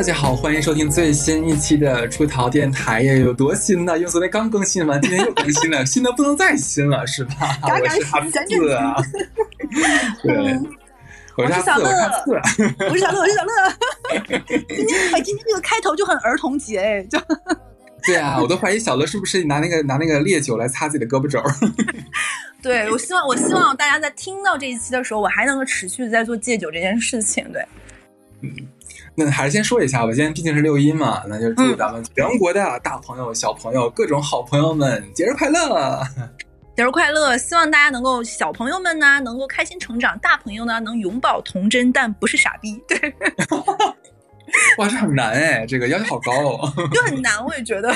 大家好，欢迎收听最新一期的出逃电台呀！有多新呢？因为昨天刚更新完，今天又更新了，新的不能再新了，是吧？我是哈四啊，对，我是小乐，我是小乐，我是小乐。今天哎，今天这个开头就很儿童节哎，就对啊，我都怀疑小乐是不是拿那个拿那个烈酒来擦自己的胳膊肘。对，我希望我希望大家在听到这一期的时候，我还能够持续的在做戒酒这件事情。对，嗯。那还是先说一下吧，今天毕竟是六一嘛，那就祝咱们全国的大朋友、小朋友、各种好朋友们节日快乐！节日快乐！希望大家能够小朋友们呢能够开心成长，大朋友呢能永葆童真，但不是傻逼。对 哇，这很难哎，这个要求好高哦，就很难，我也觉得。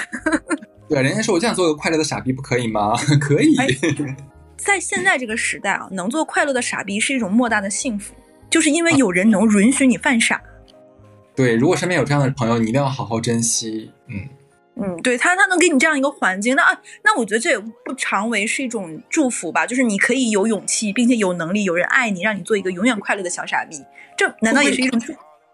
对，人家说我就想做个快乐的傻逼不可以吗？可以。在现在这个时代啊，能做快乐的傻逼是一种莫大的幸福，就是因为有人能允许你犯傻。对，如果身边有这样的朋友，你一定要好好珍惜。嗯嗯，对他，他能给你这样一个环境，那那我觉得这也不常为是一种祝福吧。就是你可以有勇气，并且有能力，有人爱你，让你做一个永远快乐的小傻逼。这难道也是一种祝？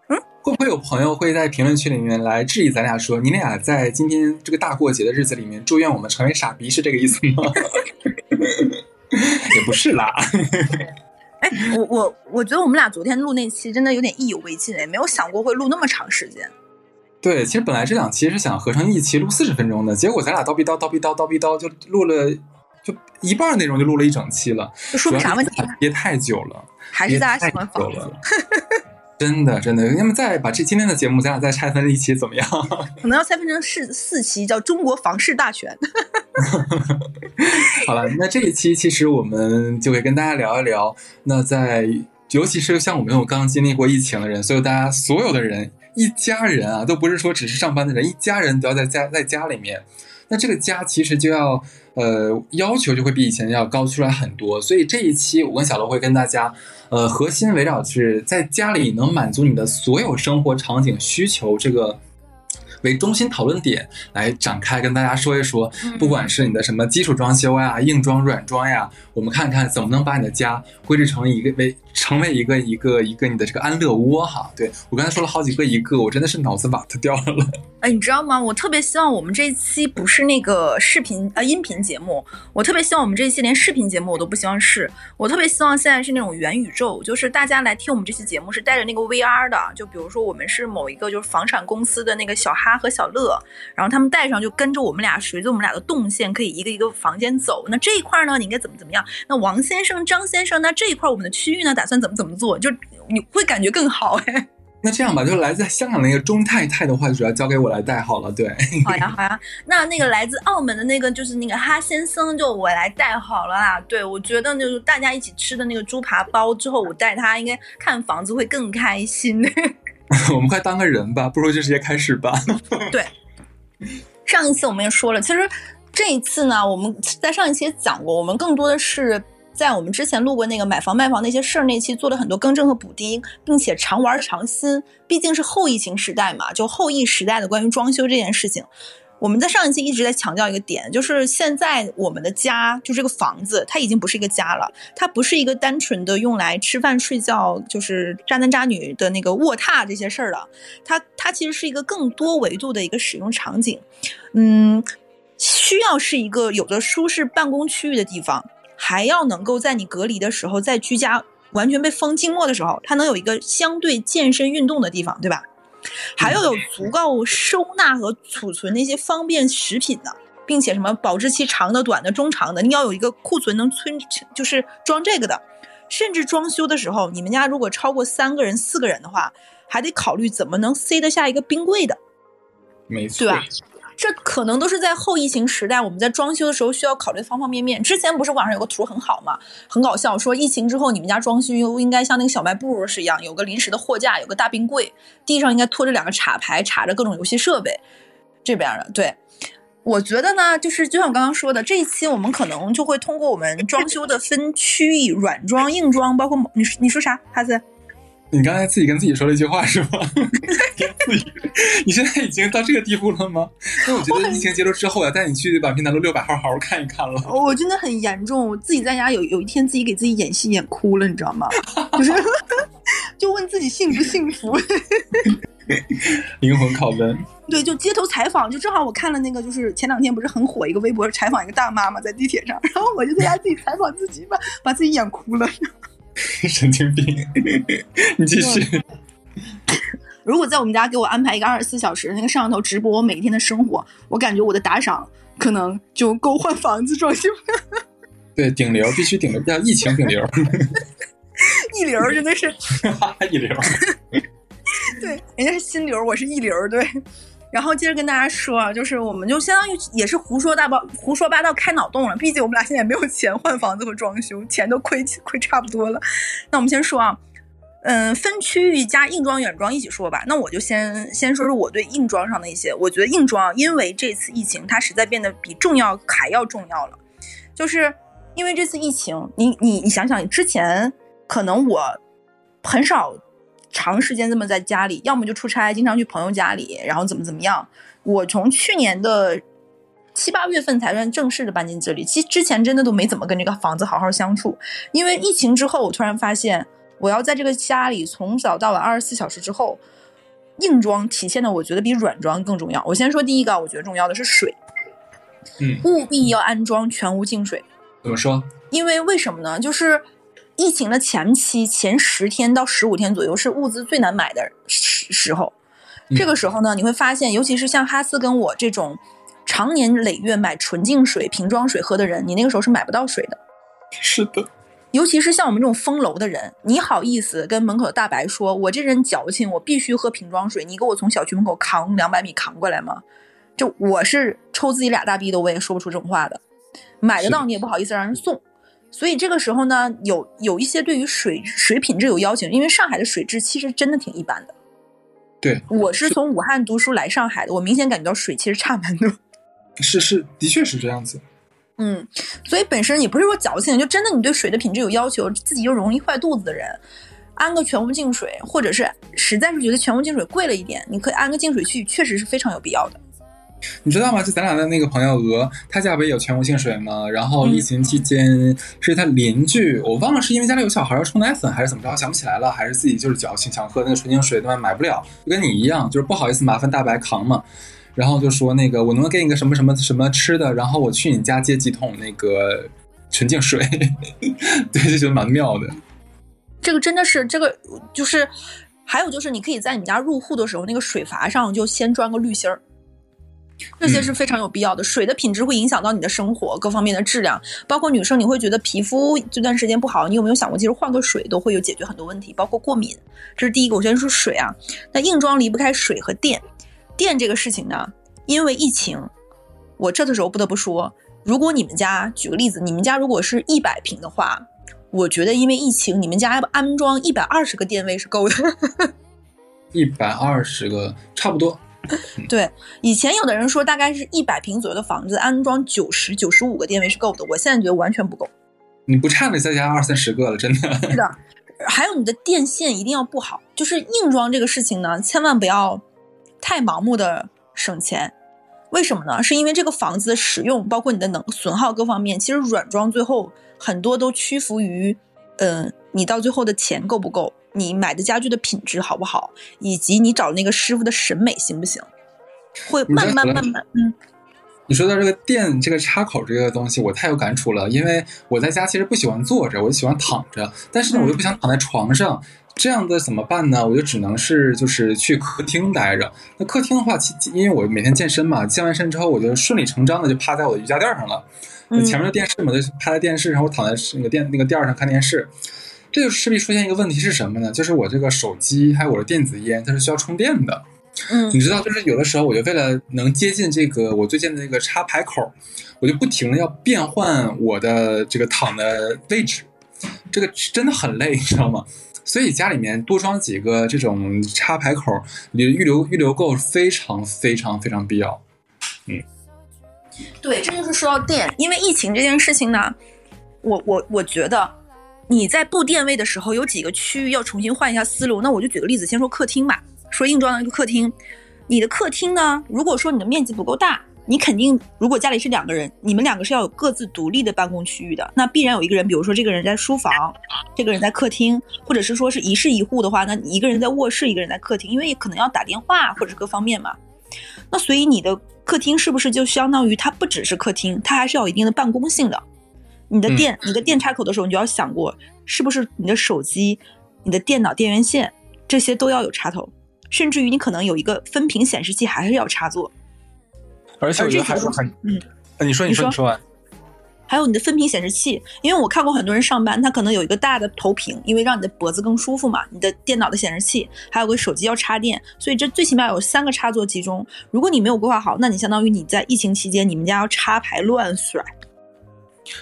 嗯，会不会有朋友会在评论区里面来质疑咱俩，说你俩在今天这个大过节的日子里面，祝愿我们成为傻逼，是这个意思吗？也不是啦。哎，我我我觉得我们俩昨天录那期真的有点意犹未尽哎，没有想过会录那么长时间。对，其实本来这两期是想合成一期录四十分钟的，结果咱俩叨逼叨叨逼叨叨逼叨就录了，就一半内容就录了一整期了。这说明啥问题？憋太久了，还是大家喜欢房子。真的，真的，要么再把这今天的节目，咱俩再拆分一期怎么样？可能要拆分成四四期，叫《中国房市大全》。好了，那这一期其实我们就会跟大家聊一聊。那在，尤其是像我们这种刚经历过疫情的人，所以大家所有的人，一家人啊，都不是说只是上班的人，一家人都要在家在家里面。那这个家其实就要。呃，要求就会比以前要高出来很多，所以这一期我跟小罗会跟大家，呃，核心围绕是在家里能满足你的所有生活场景需求这个。为中心讨论点来展开，跟大家说一说，不管是你的什么基础装修呀、硬装、软装呀，我们看看怎么能把你的家规制成一个为成为一个一个一个你的这个安乐窝哈。对我刚才说了好几个一个，我真的是脑子瓦特掉了。哎，你知道吗？我特别希望我们这一期不是那个视频呃音频节目，我特别希望我们这一期连视频节目我都不希望是，我特别希望现在是那种元宇宙，就是大家来听我们这期节目是带着那个 VR 的，就比如说我们是某一个就是房产公司的那个小哈。和小乐，然后他们带上就跟着我们俩，随着我们俩的动线，可以一个一个房间走。那这一块呢，你应该怎么怎么样？那王先生、张先生，那这一块我们的区域呢，打算怎么怎么做？就你会感觉更好哎。那这样吧，就来自香港那个钟太太的话，主要交给我来带好了。对，好呀好呀。那那个来自澳门的那个，就是那个哈先生，就我来带好了啦。对，我觉得就是大家一起吃的那个猪扒包之后，我带他应该看房子会更开心。我们快当个人吧，不如就直接开始吧。对，上一次我们也说了，其实这一次呢，我们在上一期也讲过，我们更多的是在我们之前录过那个买房卖房那些事儿那期做了很多更正和补丁，并且常玩常新，毕竟是后疫情时代嘛，就后疫时代的关于装修这件事情。我们在上一期一直在强调一个点，就是现在我们的家，就这个房子，它已经不是一个家了，它不是一个单纯的用来吃饭睡觉，就是渣男渣女的那个卧榻这些事儿了，它它其实是一个更多维度的一个使用场景，嗯，需要是一个有着舒适办公区域的地方，还要能够在你隔离的时候，在居家完全被封静默的时候，它能有一个相对健身运动的地方，对吧？还要有足够收纳和储存那些方便食品的，并且什么保质期长的、短的、中长的，你要有一个库存能存，就是装这个的。甚至装修的时候，你们家如果超过三个人、四个人的话，还得考虑怎么能塞得下一个冰柜的，没错，对吧？这可能都是在后疫情时代，我们在装修的时候需要考虑的方方面面。之前不是网上有个图很好嘛，很搞笑，说疫情之后你们家装修应该像那个小卖部是一样，有个临时的货架，有个大冰柜，地上应该拖着两个插排，插着各种游戏设备。这边的，对，我觉得呢，就是就像我刚刚说的，这一期我们可能就会通过我们装修的分区域，软装、硬装，包括你你说啥，哈子？你刚才自己跟自己说了一句话是吗？自己，你现在已经到这个地步了吗？那我觉得疫情结束之后，要带你去宛平南路六百号好好看一看了。我真的很严重，我自己在家有有一天自己给自己演戏演哭了，你知道吗？就 是就问自己幸不幸福。灵魂拷问。对，就街头采访，就正好我看了那个，就是前两天不是很火一个微博，采访一个大妈嘛，在地铁上，然后我就在家自己采访自己，把把自己演哭了。神经病，你继续。如果在我们家给我安排一个二十四小时那个摄像头直播我每一天的生活，我感觉我的打赏可能就够换房子装修了。对，顶流必须顶流，叫疫情顶流。一流真的是一流。对，人家是新流，我是一流。对，然后接着跟大家说啊，就是我们就相当于也是胡说大包、胡说八道开脑洞了。毕竟我们俩现在也没有钱换房子和装修，钱都亏亏差不多了。那我们先说啊。嗯，分区域加硬装、软装一起说吧。那我就先先说说我对硬装上的一些。我觉得硬装，因为这次疫情，它实在变得比重要还要重要了。就是因为这次疫情，你你你想想，之前可能我很少长时间这么在家里，要么就出差，经常去朋友家里，然后怎么怎么样。我从去年的七八月份才算正式的搬进这里，其实之前真的都没怎么跟这个房子好好相处。因为疫情之后，我突然发现。我要在这个家里从早到晚二十四小时之后，硬装体现的我觉得比软装更重要。我先说第一个，我觉得重要的是水，嗯，务必要安装全屋净水。怎么说？因为为什么呢？就是疫情的前期前十天到十五天左右是物资最难买的时时候，这个时候呢，你会发现，尤其是像哈斯跟我这种常年累月买纯净水瓶装水喝的人，你那个时候是买不到水的。是的。尤其是像我们这种封楼的人，你好意思跟门口的大白说：“我这人矫情，我必须喝瓶装水，你给我从小区门口扛两百米扛过来吗？”就我是抽自己俩大逼的，我也说不出这种话的。买得到你也不好意思让人送，所以这个时候呢，有有一些对于水水品质有要求，因为上海的水质其实真的挺一般的。对，我是从武汉读书来上海的，我明显感觉到水其实差蛮多。是是，的确是这样子。嗯，所以本身也不是说矫情，就真的你对水的品质有要求，自己又容易坏肚子的人，安个全屋净水，或者是实在是觉得全屋净水贵了一点，你可以安个净水器，确实是非常有必要的。你知道吗？就咱俩的那个朋友鹅，他家不也有全屋净水吗？然后疫情期间是他邻居，我忘了是因为家里有小孩要冲奶粉还是怎么着，想不起来了，还是自己就是矫情想喝那个纯净水，对吧？买不了，就跟你一样，就是不好意思麻烦大白扛嘛。然后就说那个，我能不能给你个什么什么什么吃的？然后我去你家接几桶那个纯净水，对，就觉得蛮妙的。这个真的是，这个就是，还有就是，你可以在你们家入户的时候，那个水阀上就先装个滤芯儿，这些是非常有必要的。水的品质会影响到你的生活各方面的质量，包括女生你会觉得皮肤这段时间不好，你有没有想过，其实换个水都会有解决很多问题，包括过敏。这是第一个，我先说水啊，那硬装离不开水和电。电这个事情呢，因为疫情，我这的时候不得不说，如果你们家举个例子，你们家如果是一百平的话，我觉得因为疫情，你们家安装一百二十个电位是够的。一百二十个差不多。对，以前有的人说大概是一百平左右的房子安装九十九十五个电位是够的，我现在觉得完全不够。你不差那再加二三十个了，真的。是的，还有你的电线一定要布好，就是硬装这个事情呢，千万不要。太盲目的省钱，为什么呢？是因为这个房子的使用，包括你的能损耗各方面，其实软装最后很多都屈服于，嗯，你到最后的钱够不够，你买的家具的品质好不好，以及你找那个师傅的审美行不行，会慢慢慢慢，嗯。你说到这个电这个插口这个东西，我太有感触了，因为我在家其实不喜欢坐着，我就喜欢躺着，但是呢，我又不想躺在床上。这样的怎么办呢？我就只能是就是去客厅待着。那客厅的话，其因为我每天健身嘛，健完身之后，我就顺理成章的就趴在我的瑜伽垫上了。前面的电视嘛，就趴在电视上，我躺在那个电那个垫上看电视。这就势必出现一个问题是什么呢？就是我这个手机还有我的电子烟，它是需要充电的。嗯，你知道，就是有的时候，我就为了能接近这个我最近的那个插排口，我就不停的要变换我的这个躺的位置，这个真的很累，你知道吗？所以家里面多装几个这种插排口，你预留预留够非常非常非常必要。嗯，对，这就是说到电，因为疫情这件事情呢，我我我觉得你在布电位的时候有几个区域要重新换一下思路。那我就举个例子，先说客厅吧，说硬装的一个客厅，你的客厅呢，如果说你的面积不够大，你肯定，如果家里是两个人，你们两个是要有各自独立的办公区域的。那必然有一个人，比如说这个人在书房，这个人在客厅，或者是说是一室一户的话，那你一个人在卧室，一个人在客厅，因为可能要打电话或者各方面嘛。那所以你的客厅是不是就相当于它不只是客厅，它还是要有一定的办公性的？你的电，你的电插口的时候，你就要想过，是不是你的手机、你的电脑电源线这些都要有插头，甚至于你可能有一个分屏显示器还是要插座。而且我觉得还是很，嗯，你说你说你说完，还有你的分屏显示器，因为我看过很多人上班，他可能有一个大的投屏，因为让你的脖子更舒服嘛。你的电脑的显示器，还有个手机要插电，所以这最起码有三个插座集中。如果你没有规划好，那你相当于你在疫情期间，你们家要插排乱甩。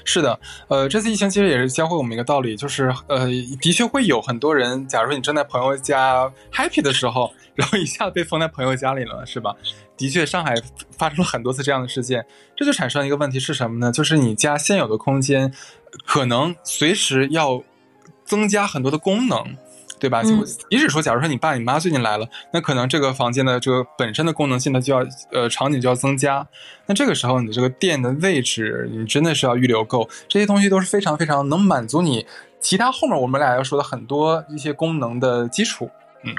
是的，呃，这次疫情其实也是教会我们一个道理，就是呃，的确会有很多人，假如你正在朋友家 happy 的时候，然后一下被封在朋友家里了，是吧？的确，上海发生了很多次这样的事件，这就产生一个问题是什么呢？就是你家现有的空间，可能随时要增加很多的功能。对吧？嗯即使说，假如说你爸你妈最近来了，那可能这个房间的这个本身的功能性它就要呃场景就要增加。那这个时候，你的这个电的位置，你真的是要预留够。这些东西都是非常非常能满足你其他后面我们俩要说的很多一些功能的基础。嗯，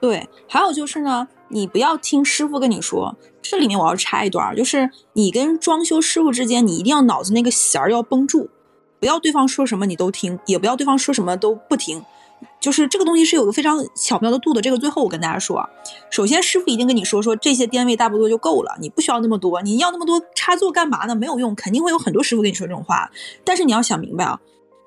对，还有就是呢，你不要听师傅跟你说，这里面我要插一段，就是你跟装修师傅之间，你一定要脑子那个弦儿要绷住，不要对方说什么你都听，也不要对方说什么都不听。就是这个东西是有个非常巧妙的度的。这个最后我跟大家说，首先师傅一定跟你说说这些电位大不多就够了，你不需要那么多，你要那么多插座干嘛呢？没有用，肯定会有很多师傅跟你说这种话。但是你要想明白啊，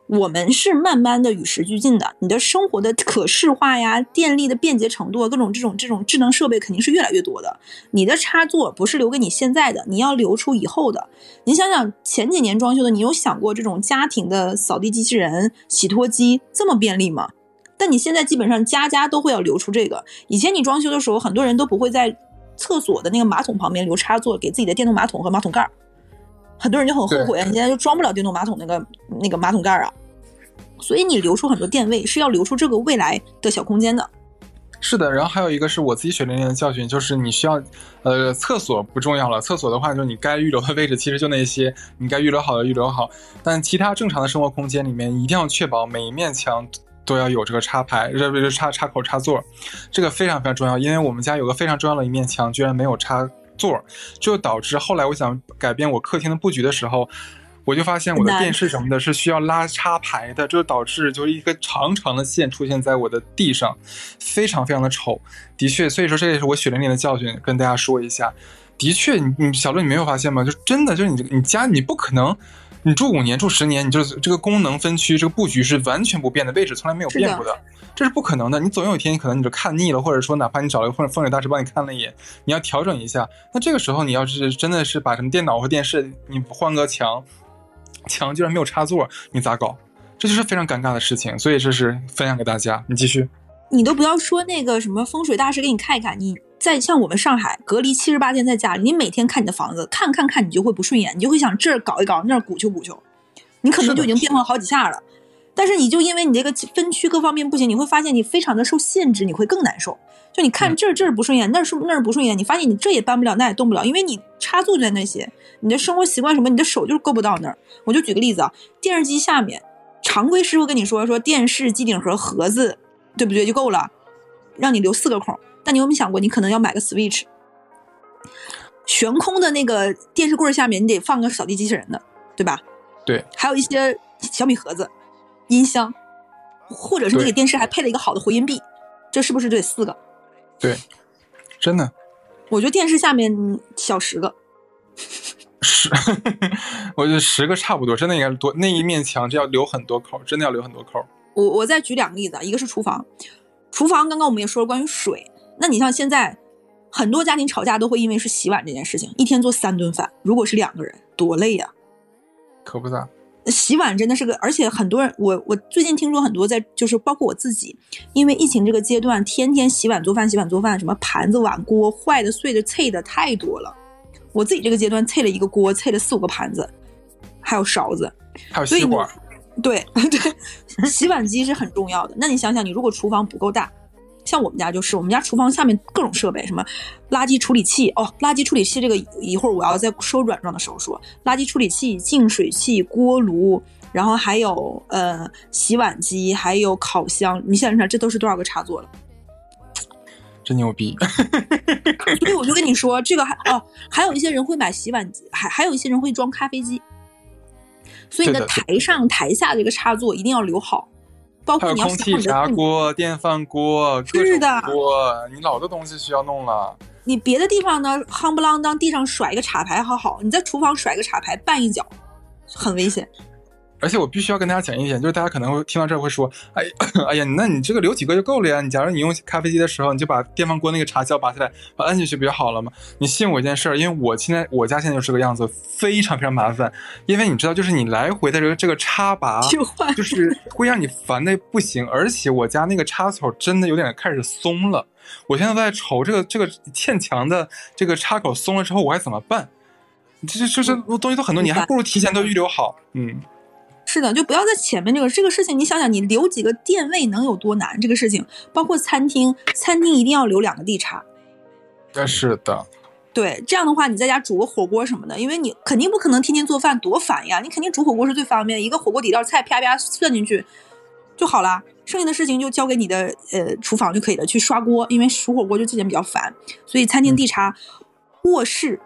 我们是慢慢的与时俱进的，你的生活的可视化呀、电力的便捷程度啊、各种这种这种智能设备肯定是越来越多的。你的插座不是留给你现在的，你要留出以后的。你想想前几年装修的，你有想过这种家庭的扫地机器人、洗脱机这么便利吗？但你现在基本上家家都会要留出这个。以前你装修的时候，很多人都不会在厕所的那个马桶旁边留插座，给自己的电动马桶和马桶盖儿。很多人就很后悔，你现在就装不了电动马桶那个那个马桶盖儿啊。所以你留出很多电位，是要留出这个未来的小空间的。是的，然后还有一个是我自己血淋淋的教训，就是你需要，呃，厕所不重要了，厕所的话，就是你该预留的位置其实就那些，你该预留好的预留好，但其他正常的生活空间里面，一定要确保每一面墙都要有这个插排，这不是插插口插座，这个非常非常重要，因为我们家有个非常重要的一面墙居然没有插座，就导致后来我想改变我客厅的布局的时候。我就发现我的电视什么的是需要拉插排的，这就导致就是一个长长的线出现在我的地上，非常非常的丑。的确，所以说这也是我血淋淋的教训，跟大家说一下。的确，你你小乐你没有发现吗？就真的就是你你家你不可能，你住五年住十年，你就是这个功能分区这个布局是完全不变的，位置从来没有变过的，这是不可能的。你总有一天可能你就看腻了，或者说哪怕你找了一个风风水大师帮你看了一眼，你要调整一下。那这个时候你要是真的是把什么电脑或电视你换个墙。墙居然没有插座，你咋搞？这就是非常尴尬的事情，所以这是分享给大家。你继续，你都不要说那个什么风水大师给你看一看，你在像我们上海隔离七十八天在家里，你每天看你的房子，看看看你就会不顺眼，你就会想这儿搞一搞，那儿鼓秋鼓秋，你可能就已经变换好几下了。但是你就因为你这个分区各方面不行，你会发现你非常的受限制，你会更难受。就你看这儿这儿不顺眼，那儿是那儿不顺眼，你发现你这也搬不了，那也动不了，因为你插座就在那些，你的生活习惯什么，你的手就是够不到那儿。我就举个例子啊，电视机下面，常规师傅跟你说说电视机顶盒盒子，对不对就够了，让你留四个孔。但你有没有想过，你可能要买个 Switch，悬空的那个电视柜下面，你得放个扫地机器人的，对吧？对，还有一些小米盒子、音箱，或者是你给电视还配了一个好的回音壁，这是不是就得四个？对，真的。我觉得电视下面小十个，十，我觉得十个差不多，真的应该多。那一面墙就要留很多口，真的要留很多口。我我再举两个例子，啊，一个是厨房，厨房刚刚我们也说了关于水，那你像现在很多家庭吵架都会因为是洗碗这件事情，一天做三顿饭，如果是两个人，多累呀、啊！可不咋。洗碗真的是个，而且很多人，我我最近听说很多在，就是包括我自己，因为疫情这个阶段，天天洗碗做饭，洗碗做饭，什么盘子碗锅坏的、碎的、碎的太多了。我自己这个阶段碎了一个锅，碎了四五个盘子，还有勺子，还有吸管。对 对，洗碗机是很重要的。那你想想，你如果厨房不够大，像我们家就是，我们家厨房下面各种设备，什么垃圾处理器哦，垃圾处理器这个一会儿我要在说软装的时候说，垃圾处理器、净水器、锅炉，然后还有呃洗碗机，还有烤箱，你想想这都是多少个插座了？真牛逼！所以我就跟你说，这个还哦，还有一些人会买洗碗机，还还有一些人会装咖啡机，所以你的台上台下这个插座一定要留好。包括你要空气炸锅、电饭锅，是的，锅，你老多东西需要弄了。你别的地方呢，夯不啷当，地上甩一个插排还好，你在厨房甩个插排绊一脚，很危险。而且我必须要跟大家讲一点，就是大家可能会听到这儿会说，哎，哎呀，那你这个留几个就够了呀？你假如你用咖啡机的时候，你就把电饭锅那个插销拔下来，把按进去不就好了吗？你信我一件事儿，因为我现在我家现在就是个样子，非常非常麻烦。因为你知道，就是你来回的这个这个插拔，就是会让你烦的不行。而且我家那个插口真的有点开始松了，我现在在愁这个这个嵌墙的这个插口松了之后，我该怎么办？这这这东西都很多，你还不如提前都预留好，嗯。是的，就不要在前面这个这个事情，你想想，你留几个电位能有多难？这个事情，包括餐厅，餐厅一定要留两个地插。那是的。对，这样的话，你在家煮个火锅什么的，因为你肯定不可能天天做饭，多烦呀！你肯定煮火锅是最方便，一个火锅底料菜啪啪算进去就好了，剩下的事情就交给你的呃厨房就可以了，去刷锅，因为煮火锅就这点比较烦，所以餐厅地插，卧室。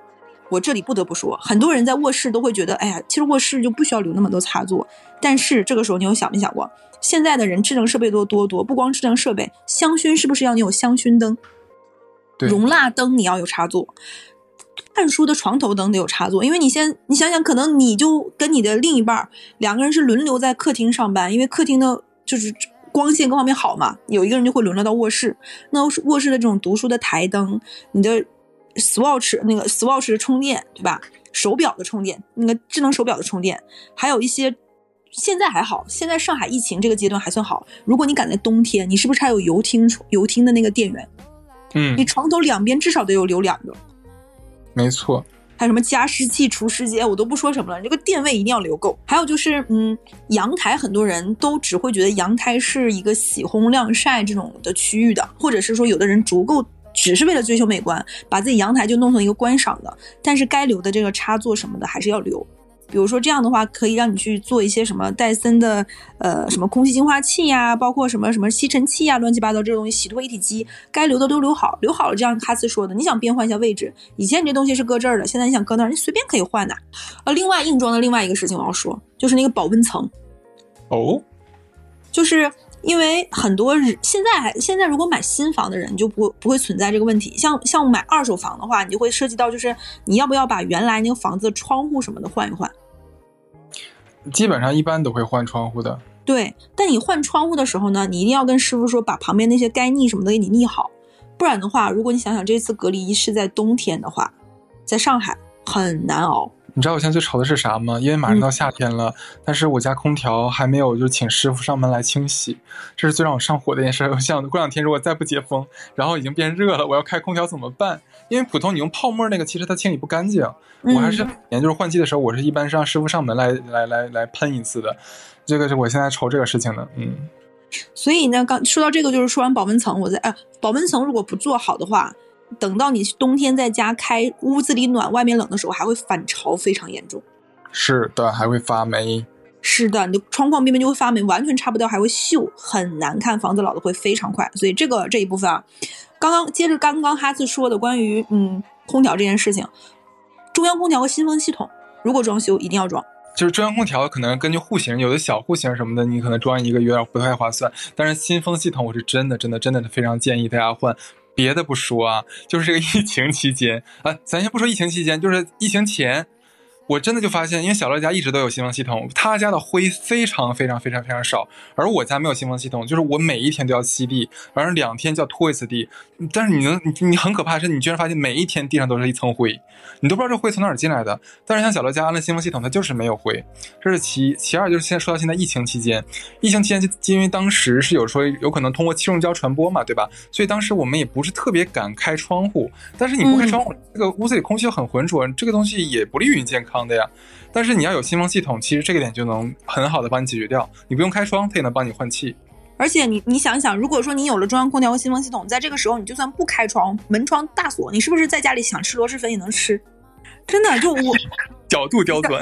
我这里不得不说，很多人在卧室都会觉得，哎呀，其实卧室就不需要留那么多插座。但是这个时候，你有想没想过，现在的人智能设备多多多，不光智能设备，香薰是不是要你有香薰灯？对容蜡灯你要有插座，看书的床头灯得有插座，因为你先你想想，可能你就跟你的另一半两个人是轮流在客厅上班，因为客厅的就是光线各方面好嘛，有一个人就会轮流到卧室，那卧室的这种读书的台灯，你的。Swatch 那个 Swatch 的充电，对吧？手表的充电，那个智能手表的充电，还有一些现在还好，现在上海疫情这个阶段还算好。如果你赶在冬天，你是不是还有游厅游厅的那个电源？嗯，你床头两边至少得有留两个。没错。还有什么加湿器、除湿机，我都不说什么了，这个电位一定要留够。还有就是，嗯，阳台很多人都只会觉得阳台是一个洗烘晾晒这种的区域的，或者是说有的人足够。只是为了追求美观，把自己阳台就弄成一个观赏的，但是该留的这个插座什么的还是要留。比如说这样的话，可以让你去做一些什么戴森的呃什么空气净化器呀，包括什么什么吸尘器呀，乱七八糟这东西，洗脱一体机，该留的都留好，留好了。这样哈斯说的，你想变换一下位置，以前你这东西是搁这儿的，现在你想搁那儿，你随便可以换的。呃，另外硬装的另外一个事情我要说，就是那个保温层。哦，就是。因为很多人现在还现在，如果买新房的人就不不会存在这个问题。像像买二手房的话，你就会涉及到，就是你要不要把原来那个房子窗户什么的换一换。基本上一般都会换窗户的。对，但你换窗户的时候呢，你一定要跟师傅说，把旁边那些该腻什么的给你腻好，不然的话，如果你想想这次隔离是在冬天的话，在上海很难熬。你知道我现在最愁的是啥吗？因为马上到夏天了，但是我家空调还没有，就请师傅上门来清洗，这是最让我上火的一件事。我想过两天如果再不解封，然后已经变热了，我要开空调怎么办？因为普通你用泡沫那个，其实它清理不干净。我还是年就是换季的时候，我是一般是让师傅上门来来来来喷一次的。这个是我现在愁这个事情的，嗯。所以呢，刚说到这个，就是说完保温层，我在哎，保温层如果不做好的话。等到你冬天在家开屋子里暖，外面冷的时候，还会反潮，非常严重。是的，还会发霉。是的，你的窗框边边就会发霉，完全擦不掉，还会锈，很难看。房子老的会非常快。所以这个这一部分啊，刚刚接着刚刚哈斯说的关于嗯空调这件事情，中央空调和新风系统，如果装修一定要装。就是中央空调可能根据户型，有的小户型什么的，你可能装一个有点不太划算。但是新风系统，我是真的真的真的非常建议大家换。别的不说啊，就是这个疫情期间啊，咱先不说疫情期间，就是疫情前。我真的就发现，因为小乐家一直都有新风系统，他家的灰非常非常非常非常少，而我家没有新风系统，就是我每一天都要吸地，反正两天就要拖一次地。但是你能，你你很可怕的是，你居然发现每一天地上都是一层灰，你都不知道这灰从哪儿进来的。但是像小乐家安了新风系统，它就是没有灰，这是其其二，就是现在说到现在疫情期间，疫情期间就因为当时是有说有可能通过气溶胶传播嘛，对吧？所以当时我们也不是特别敢开窗户，但是你不开窗户，这个屋子里空气又很浑浊，这个东西也不利于你健康。的呀，但是你要有新风系统，其实这个点就能很好的帮你解决掉。你不用开窗，它也能帮你换气。而且你你想想，如果说你有了中央空调和新风系统，在这个时候你就算不开窗，门窗大锁，你是不是在家里想吃螺蛳粉也能吃？真的，就我 角度刁钻，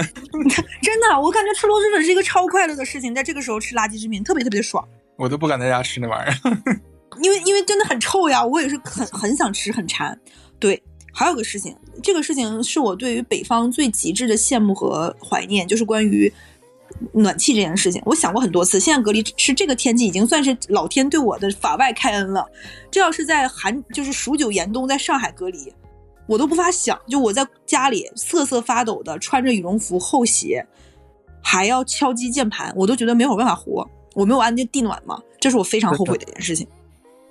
真的，我感觉吃螺蛳粉是一个超快乐的事情，在这个时候吃垃圾食品特别特别爽。我都不敢在家吃那玩意儿，因为因为真的很臭呀，我也是很很想吃，很馋。对，还有个事情，这个事情是我对于北方最极致的羡慕和怀念，就是关于。暖气这件事情，我想过很多次。现在隔离是这个天气，已经算是老天对我的法外开恩了。这要是在寒，就是数九严冬，在上海隔离，我都不法想。就我在家里瑟瑟发抖的穿着羽绒服、厚鞋，还要敲击键盘，我都觉得没有办法活。我没有安地暖嘛？这是我非常后悔的一件事情。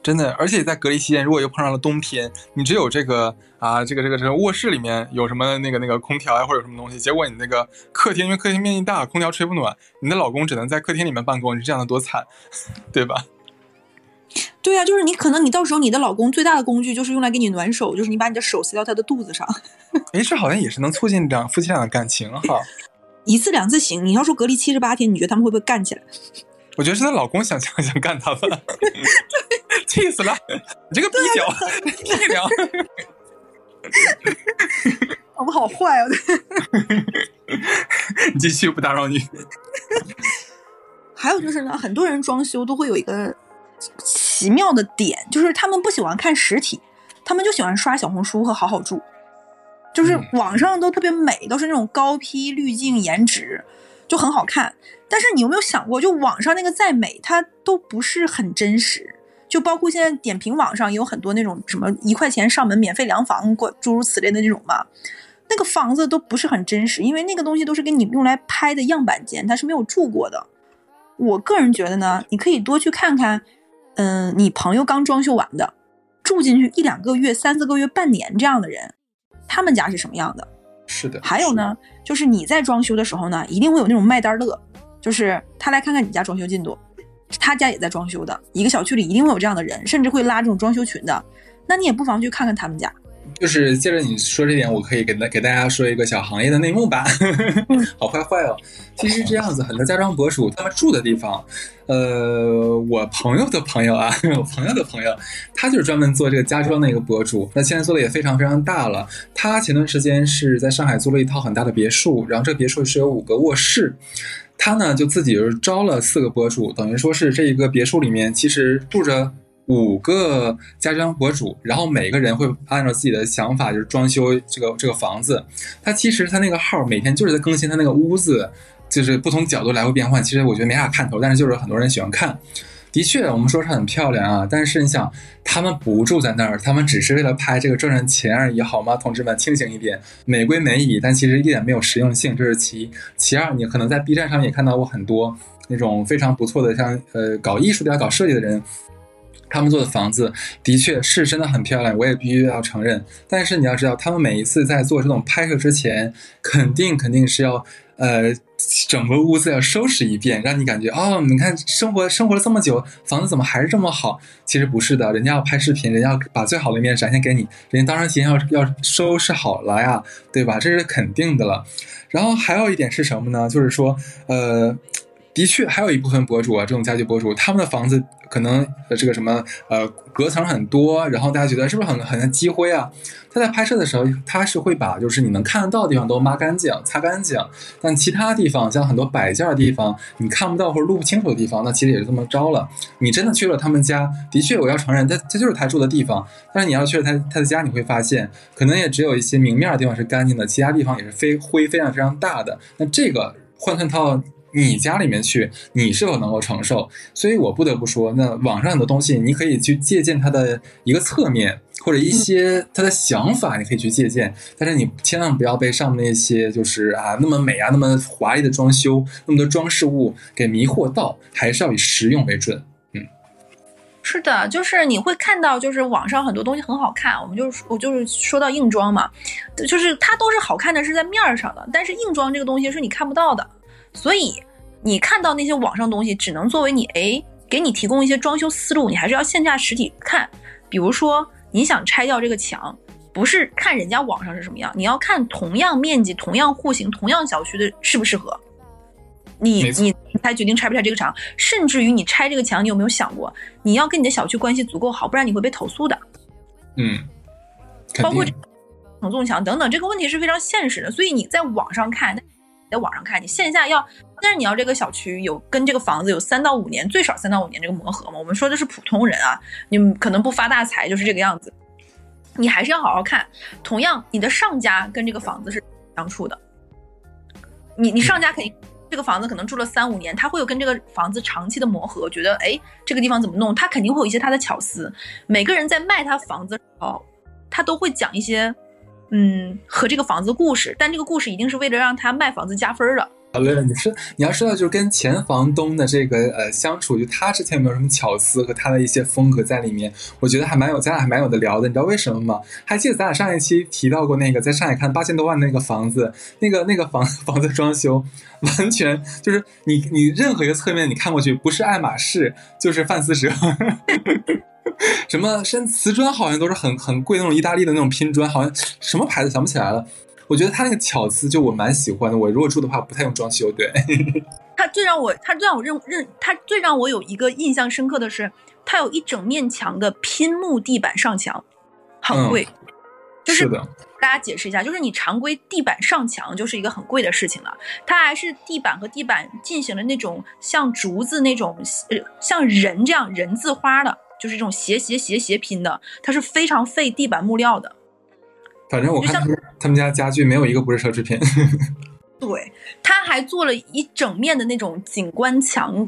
真的，而且在隔离期间，如果又碰上了冬天，你只有这个啊，这个这个这个卧室里面有什么那个那个空调呀，或者什么东西，结果你那个客厅，因为客厅面积大，空调吹不暖，你的老公只能在客厅里面办公，你这样的多惨，对吧？对呀，就是你可能你到时候你的老公最大的工具就是用来给你暖手，就是你把你的手塞到他的肚子上。哎，这好像也是能促进两夫妻俩的感情哈。一次两次行，你要说隔离七十八天，你觉得他们会不会干起来？我觉得是她老公想想想干他吧，气死了！你这个逼脚，屁屌！我们好坏哦！你继续，不打扰你。还有就是呢，很多人装修都会有一个奇妙的点，就是他们不喜欢看实体，他们就喜欢刷小红书和好好住，就是网上都特别美，都是那种高 P 滤镜颜值。就很好看，但是你有没有想过，就网上那个再美，它都不是很真实。就包括现在点评网上也有很多那种什么一块钱上门免费量房过诸如此类的那种嘛，那个房子都不是很真实，因为那个东西都是给你用来拍的样板间，它是没有住过的。我个人觉得呢，你可以多去看看，嗯，你朋友刚装修完的，住进去一两个月、三四个月、半年这样的人，他们家是什么样的？是的，还有呢，就是你在装修的时候呢，一定会有那种卖单乐，就是他来看看你家装修进度，他家也在装修的，一个小区里一定会有这样的人，甚至会拉这种装修群的，那你也不妨去看看他们家。就是借着你说这点，我可以给大给大家说一个小行业的内幕吧。好坏坏哦，其实这样子，很多家装博主他们住的地方，呃，我朋友的朋友啊，我朋友的朋友，他就是专门做这个家装的一个博主。那现在做的也非常非常大了。他前段时间是在上海租了一套很大的别墅，然后这个别墅是有五个卧室，他呢就自己就是招了四个博主，等于说是这一个别墅里面其实住着。五个家装博主，然后每个人会按照自己的想法，就是装修这个这个房子。他其实他那个号每天就是在更新他那个屋子，就是不同角度来回变换。其实我觉得没啥看头，但是就是很多人喜欢看。的确，我们说是很漂亮啊，但是你想，他们不住在那儿，他们只是为了拍这个赚赚钱而已，好吗？同志们，清醒一点。美归美矣，但其实一点没有实用性，这是其一。其二，你可能在 B 站上也看到过很多那种非常不错的，像呃搞艺术的、搞设计的人。他们做的房子的确是真的很漂亮，我也必须要承认。但是你要知道，他们每一次在做这种拍摄之前，肯定肯定是要呃整个屋子要收拾一遍，让你感觉哦，你看生活生活了这么久，房子怎么还是这么好？其实不是的，人家要拍视频，人家要把最好的一面展现给你，人家当然提前要要收拾好了呀，对吧？这是肯定的了。然后还有一点是什么呢？就是说，呃。的确，还有一部分博主啊，这种家居博主，他们的房子可能这个什么呃隔层很多，然后大家觉得是不是很很积灰啊？他在拍摄的时候，他是会把就是你能看得到的地方都抹干净、擦干净，但其他地方像很多摆件的地方，你看不到或者录不清楚的地方，那其实也是这么着了。你真的去了他们家，的确我要承认，他这就是他住的地方。但是你要去了他他的家，你会发现，可能也只有一些明面的地方是干净的，其他地方也是非灰非常非常大的。那这个换算到。你家里面去，你是否能够承受？所以我不得不说，那网上很多东西，你可以去借鉴它的一个侧面，或者一些他的想法，你可以去借鉴。但是你千万不要被上面那些就是啊那么美啊那么华丽的装修，那么多装饰物给迷惑到，还是要以实用为准。嗯，是的，就是你会看到，就是网上很多东西很好看，我们就是我就是说到硬装嘛，就是它都是好看的是在面儿上的，但是硬装这个东西是你看不到的。所以，你看到那些网上东西，只能作为你哎，给你提供一些装修思路。你还是要线下实体看。比如说，你想拆掉这个墙，不是看人家网上是什么样，你要看同样面积、同样户型、同样小区的适不适合。你你才决定拆不拆这个墙，甚至于你拆这个墙，你有没有想过，你要跟你的小区关系足够好，不然你会被投诉的。嗯，包括承重墙等等，这个问题是非常现实的。所以你在网上看，在网上看，你线下要，但是你要这个小区有跟这个房子有三到五年，最少三到五年这个磨合嘛。我们说的是普通人啊，你可能不发大财就是这个样子，你还是要好好看。同样，你的上家跟这个房子是相处的，你你上家肯定。这个房子可能住了三五年，他会有跟这个房子长期的磨合，觉得哎，这个地方怎么弄？他肯定会有一些他的巧思。每个人在卖他房子的时候，他都会讲一些，嗯，和这个房子故事，但这个故事一定是为了让他卖房子加分的。好嘞，你说你要说到就是跟前房东的这个呃相处，就他之前有没有什么巧思和他的一些风格在里面？我觉得还蛮有，咱俩还蛮有的聊的。你知道为什么吗？还记得咱俩上一期提到过那个在上海看八千多万那个房子，那个那个房房子装修，完全就是你你任何一个侧面你看过去，不是爱马仕就是范思哲，什么深瓷砖好像都是很很贵那种意大利的那种拼砖，好像什么牌子想不起来了。我觉得他那个巧思就我蛮喜欢的。我如果住的话，不太用装修。对，他最让我他最让我认认他最让我有一个印象深刻的是，他有一整面墙的拼木地板上墙，很贵。就是大家解释一下，就是你常规地板上墙就是一个很贵的事情了，它还是地板和地板进行了那种像竹子那种呃像人这样人字花的，就是这种斜斜斜斜拼的，它是非常费地板木料的。反正我看他们他们家家具没有一个不是奢侈品。对，他还做了一整面的那种景观墙，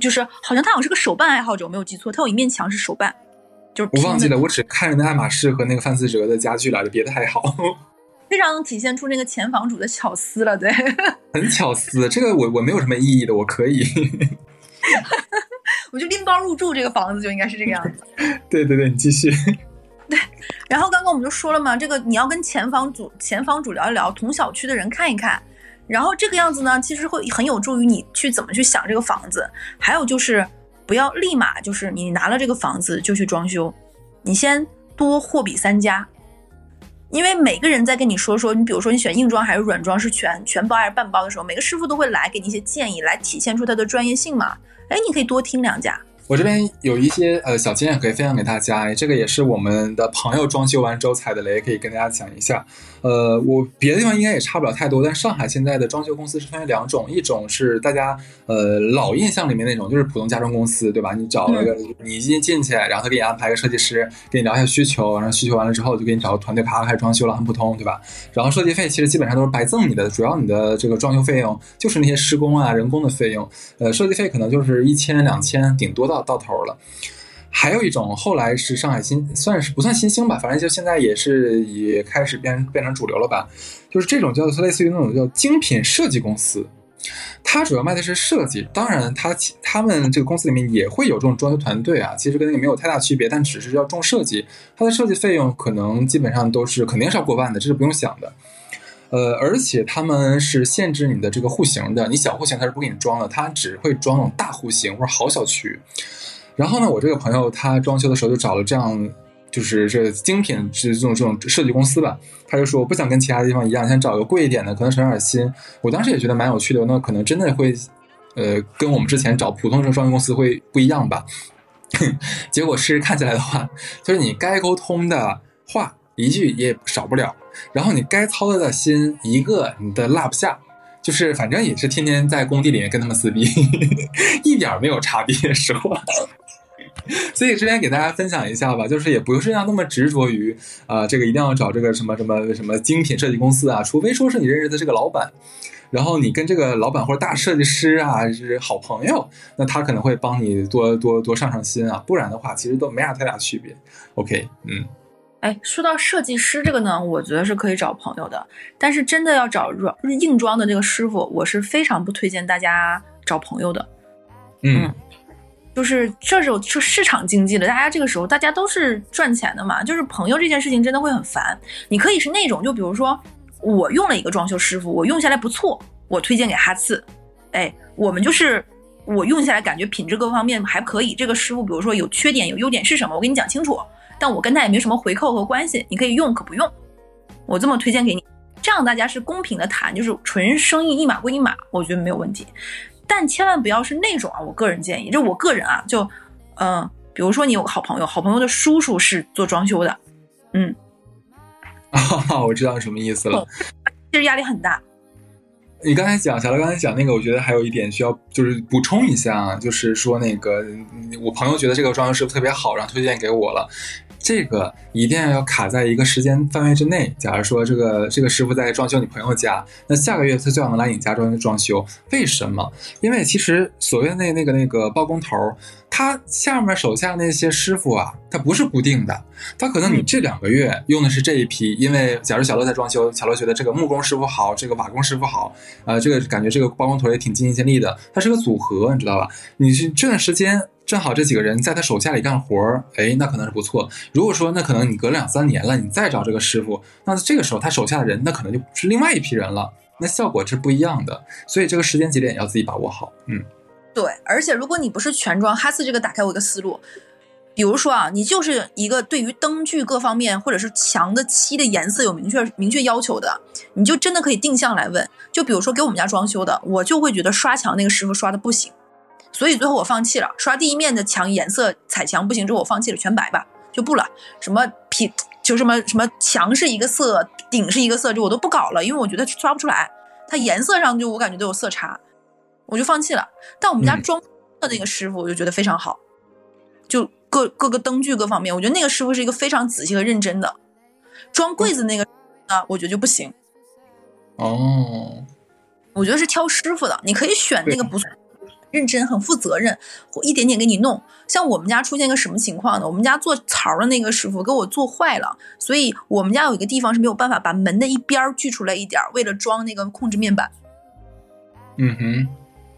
就是好像他好像是个手办爱好者，我没有记错，他有一面墙是手办，就是我忘记了，我只看着那爱马仕和那个范思哲的家具来的，别的还好。非常能体现出那个前房主的巧思了，对。很巧思，这个我我没有什么意义的，我可以。我就拎包入住这个房子就应该是这个样子。对对对，你继续。对，然后刚刚我们就说了嘛，这个你要跟前房主、前房主聊一聊，同小区的人看一看，然后这个样子呢，其实会很有助于你去怎么去想这个房子。还有就是不要立马就是你拿了这个房子就去装修，你先多货比三家，因为每个人在跟你说说，你比如说你选硬装还是软装，是全全包还是半包的时候，每个师傅都会来给你一些建议，来体现出他的专业性嘛。哎，你可以多听两家。我这边有一些呃小经验可以分享给大家，这个也是我们的朋友装修完之后踩的雷，可以跟大家讲一下。呃，我别的地方应该也差不了太多，但上海现在的装修公司是分为两种，一种是大家呃老印象里面那种，就是普通家装公司，对吧？你找了个你一进去，然后他给你安排个设计师，给你聊一下需求，然后需求完了之后就给你找个团队咔开始装修了，很普通，对吧？然后设计费其实基本上都是白赠你的，主要你的这个装修费用就是那些施工啊、人工的费用，呃，设计费可能就是一千两千，顶多到到头了。还有一种，后来是上海新，算是不算新兴吧，反正就现在也是也开始变变成主流了吧。就是这种叫做类似于那种叫精品设计公司，它主要卖的是设计。当然，它他们这个公司里面也会有这种装修团队啊，其实跟那个没有太大区别，但只是要重设计。它的设计费用可能基本上都是肯定是要过万的，这是不用想的。呃，而且他们是限制你的这个户型的，你小户型它是不给你装的，它只会装那种大户型或者好小区。然后呢，我这个朋友他装修的时候就找了这样，就是这精品是这种这种设计公司吧。他就说我不想跟其他地方一样，想找个贵一点的，可能省点心。我当时也觉得蛮有趣的，那可能真的会，呃，跟我们之前找普通这种装修公司会不一样吧。结果是看起来的话，就是你该沟通的话一句也少不了，然后你该操作的心一个你的落不下。就是反正也是天天在工地里面跟他们撕逼，一点没有差别，实话。所以这边给大家分享一下吧，就是也不是要那么执着于啊，这个一定要找这个什么什么什么精品设计公司啊，除非说是你认识的这个老板，然后你跟这个老板或者大设计师啊是好朋友，那他可能会帮你多多多上上心啊，不然的话其实都没啥太大区别。OK，嗯。哎，说到设计师这个呢，我觉得是可以找朋友的，但是真的要找软硬装的这个师傅，我是非常不推荐大家找朋友的。嗯，就是这种就市场经济的，大家这个时候大家都是赚钱的嘛，就是朋友这件事情真的会很烦。你可以是那种，就比如说我用了一个装修师傅，我用下来不错，我推荐给哈次。哎，我们就是我用下来感觉品质各方面还可以，这个师傅比如说有缺点有优点是什么，我给你讲清楚。但我跟他也没什么回扣和关系，你可以用可不用，我这么推荐给你。这样大家是公平的谈，就是纯生意一码归一码，我觉得没有问题。但千万不要是那种啊，我个人建议，就我个人啊，就嗯，比如说你有个好朋友，好朋友的叔叔是做装修的，嗯，啊，我知道什么意思了，其实压力很大。你刚才讲，小乐刚才讲那个，我觉得还有一点需要就是补充一下，就是说那个我朋友觉得这个装修师傅特别好，然后推荐给我了。这个一定要卡在一个时间范围之内。假如说这个这个师傅在装修你朋友家，那下个月他最好能来你家装装修。为什么？因为其实所谓的那那个那个包工头，他下面手下那些师傅啊，他不是固定的，他可能你这两个月用的是这一批，因为假如小乐在装修，小乐觉得这个木工师傅好，这个瓦工师傅好，呃，这个感觉这个包工头也挺尽心尽力的，它是个组合，你知道吧？你是这段时间。正好这几个人在他手下里干活儿，哎，那可能是不错。如果说那可能你隔两三年了，你再找这个师傅，那这个时候他手下的人那可能就是另外一批人了，那效果是不一样的。所以这个时间节点要自己把握好。嗯，对。而且如果你不是全装，哈斯这个打开我一个思路，比如说啊，你就是一个对于灯具各方面或者是墙的漆的颜色有明确明确要求的，你就真的可以定向来问。就比如说给我们家装修的，我就会觉得刷墙那个师傅刷的不行。所以最后我放弃了，刷第一面的墙颜色彩墙不行，之后我放弃了，全白吧，就不了。什么皮就什么什么墙是一个色，顶是一个色，就我都不搞了，因为我觉得刷不出来，它颜色上就我感觉都有色差，我就放弃了。但我们家装的那个师傅，我就觉得非常好，就各各个灯具各方面，我觉得那个师傅是一个非常仔细和认真的。装柜子那个呢，我觉得就不行。哦，我觉得是挑师傅的，你可以选那个不错。认真很负责任，我一点点给你弄。像我们家出现个什么情况呢？我们家做槽的那个师傅给我做坏了，所以我们家有一个地方是没有办法把门的一边锯出来一点，为了装那个控制面板。嗯哼，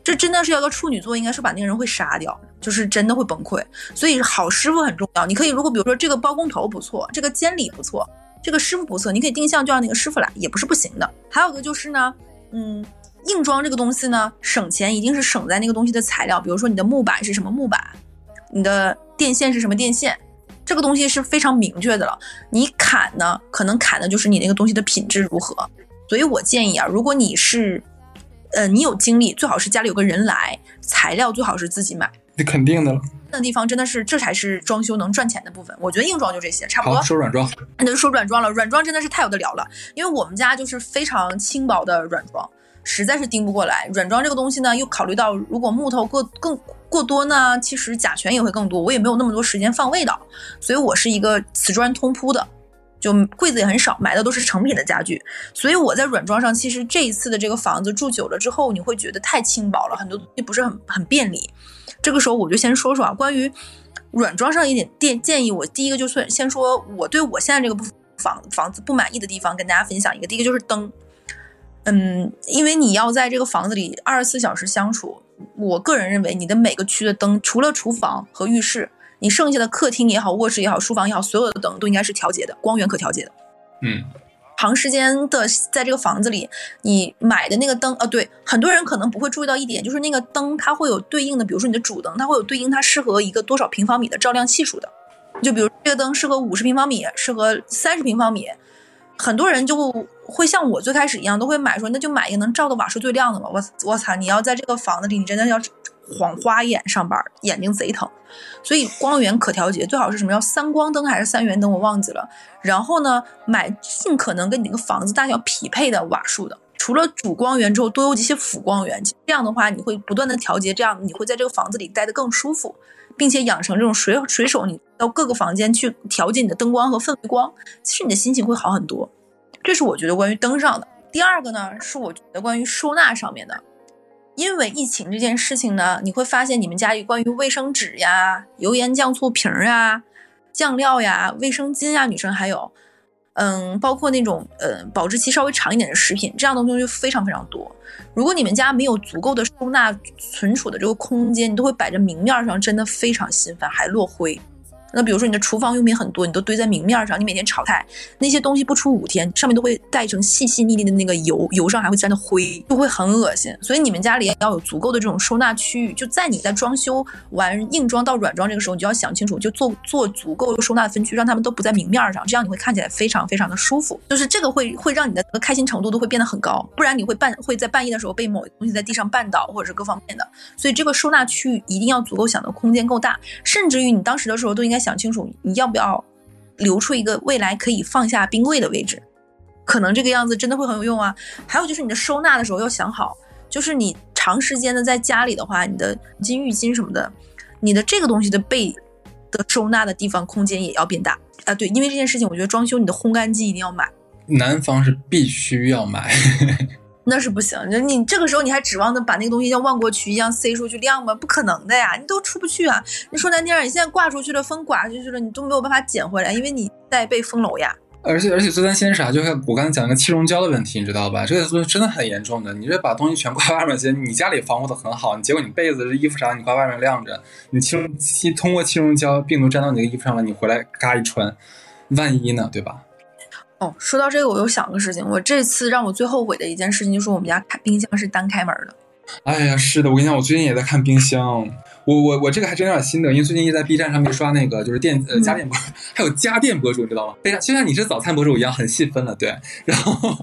这真的是要个处女座，应该是把那个人会杀掉，就是真的会崩溃。所以好师傅很重要。你可以如果比如说这个包工头不错，这个监理不错，这个师傅不错，你可以定向就让那个师傅来，也不是不行的。还有个就是呢，嗯。硬装这个东西呢，省钱一定是省在那个东西的材料，比如说你的木板是什么木板，你的电线是什么电线，这个东西是非常明确的了。你砍呢，可能砍的就是你那个东西的品质如何。所以我建议啊，如果你是，呃，你有精力，最好是家里有个人来，材料最好是自己买。那肯定的了。那地方真的是，这才是装修能赚钱的部分。我觉得硬装就这些，差不多。说软装，那就说软装了。软装真的是太有的聊了，因为我们家就是非常轻薄的软装。实在是盯不过来，软装这个东西呢，又考虑到如果木头过更过多呢，其实甲醛也会更多，我也没有那么多时间放味道，所以我是一个瓷砖通铺的，就柜子也很少，买的都是成品的家具，所以我在软装上，其实这一次的这个房子住久了之后，你会觉得太轻薄了，很多东西不是很很便利。这个时候我就先说说啊，关于软装上一点电建议，我第一个就是先说我对我现在这个房房子不满意的地方，跟大家分享一个，第一个就是灯。嗯，因为你要在这个房子里二十四小时相处，我个人认为你的每个区的灯，除了厨房和浴室，你剩下的客厅也好、卧室也好、书房也好，所有的灯都应该是调节的，光源可调节的。嗯，长时间的在这个房子里，你买的那个灯，呃，对，很多人可能不会注意到一点，就是那个灯它会有对应的，比如说你的主灯，它会有对应它适合一个多少平方米的照亮系数的，就比如这个灯适合五十平方米，适合三十平方米。很多人就会像我最开始一样，都会买说那就买一个能照的瓦数最亮的吧。我我操，你要在这个房子里，你真的要晃花眼上班，眼睛贼疼。所以光源可调节，最好是什么？要三光灯还是三元灯？我忘记了。然后呢，买尽可能跟你那个房子大小匹配的瓦数的。除了主光源之后，多用一些辅光源。这样的话，你会不断的调节，这样你会在这个房子里待得更舒服。并且养成这种水水手，你到各个房间去调节你的灯光和氛围光，其实你的心情会好很多。这是我觉得关于灯上的。第二个呢，是我觉得关于收纳上面的。因为疫情这件事情呢，你会发现你们家里关于卫生纸呀、油盐酱醋瓶啊、酱料呀、卫生巾呀，女生还有。嗯，包括那种呃保质期稍微长一点的食品，这样的东西就非常非常多。如果你们家没有足够的收纳存储的这个空间，你都会摆在明面上，真的非常心烦，还落灰。那比如说你的厨房用品很多，你都堆在明面上，你每天炒菜，那些东西不出五天，上面都会带成细细腻腻的那个油，油上还会沾着灰，就会很恶心。所以你们家里要有足够的这种收纳区域，就在你在装修完硬装到软装这个时候，你就要想清楚，就做做足够收纳分区，让他们都不在明面上，这样你会看起来非常非常的舒服。就是这个会会让你的开心程度都会变得很高，不然你会半会在半夜的时候被某东西在地上绊倒，或者是各方面的。所以这个收纳区域一定要足够想的空间够大，甚至于你当时的时候都应该想清楚，你要不要留出一个未来可以放下冰柜的位置，可能这个样子真的会很有用啊。还有就是你的收纳的时候要想好，就是你长时间的在家里的话，你的巾浴巾什么的，你的这个东西的被的收纳的地方空间也要变大啊。对，因为这件事情，我觉得装修你的烘干机一定要买，南方是必须要买。那是不行，你你这个时候你还指望着把那个东西像万国渠一样塞出去晾吗？不可能的呀，你都出不去啊！你说难听点，你现在挂出去了，风刮出去了，你都没有办法捡回来，因为你在被封楼呀。而且而且最担心啥？就是我刚才讲那个气溶胶的问题，你知道吧？这个东西真的很严重的。你这把东西全挂外面去，你家里防护的很好，你结果你被子、这衣服啥你挂外面晾着，你气溶气通过气溶胶病毒粘到你的衣服上了，你回来嘎一穿，万一呢？对吧？哦，说到这个，我又想个事情。我这次让我最后悔的一件事情，就是我们家开冰箱是单开门的。哎呀，是的，我跟你讲，我最近也在看冰箱。我我我这个还真有点心得，因为最近一直在 B 站上面刷那个就是电呃家电博，还有家电博主，你知道吗？非常就像你是早餐博主一样，很细分了。对，然后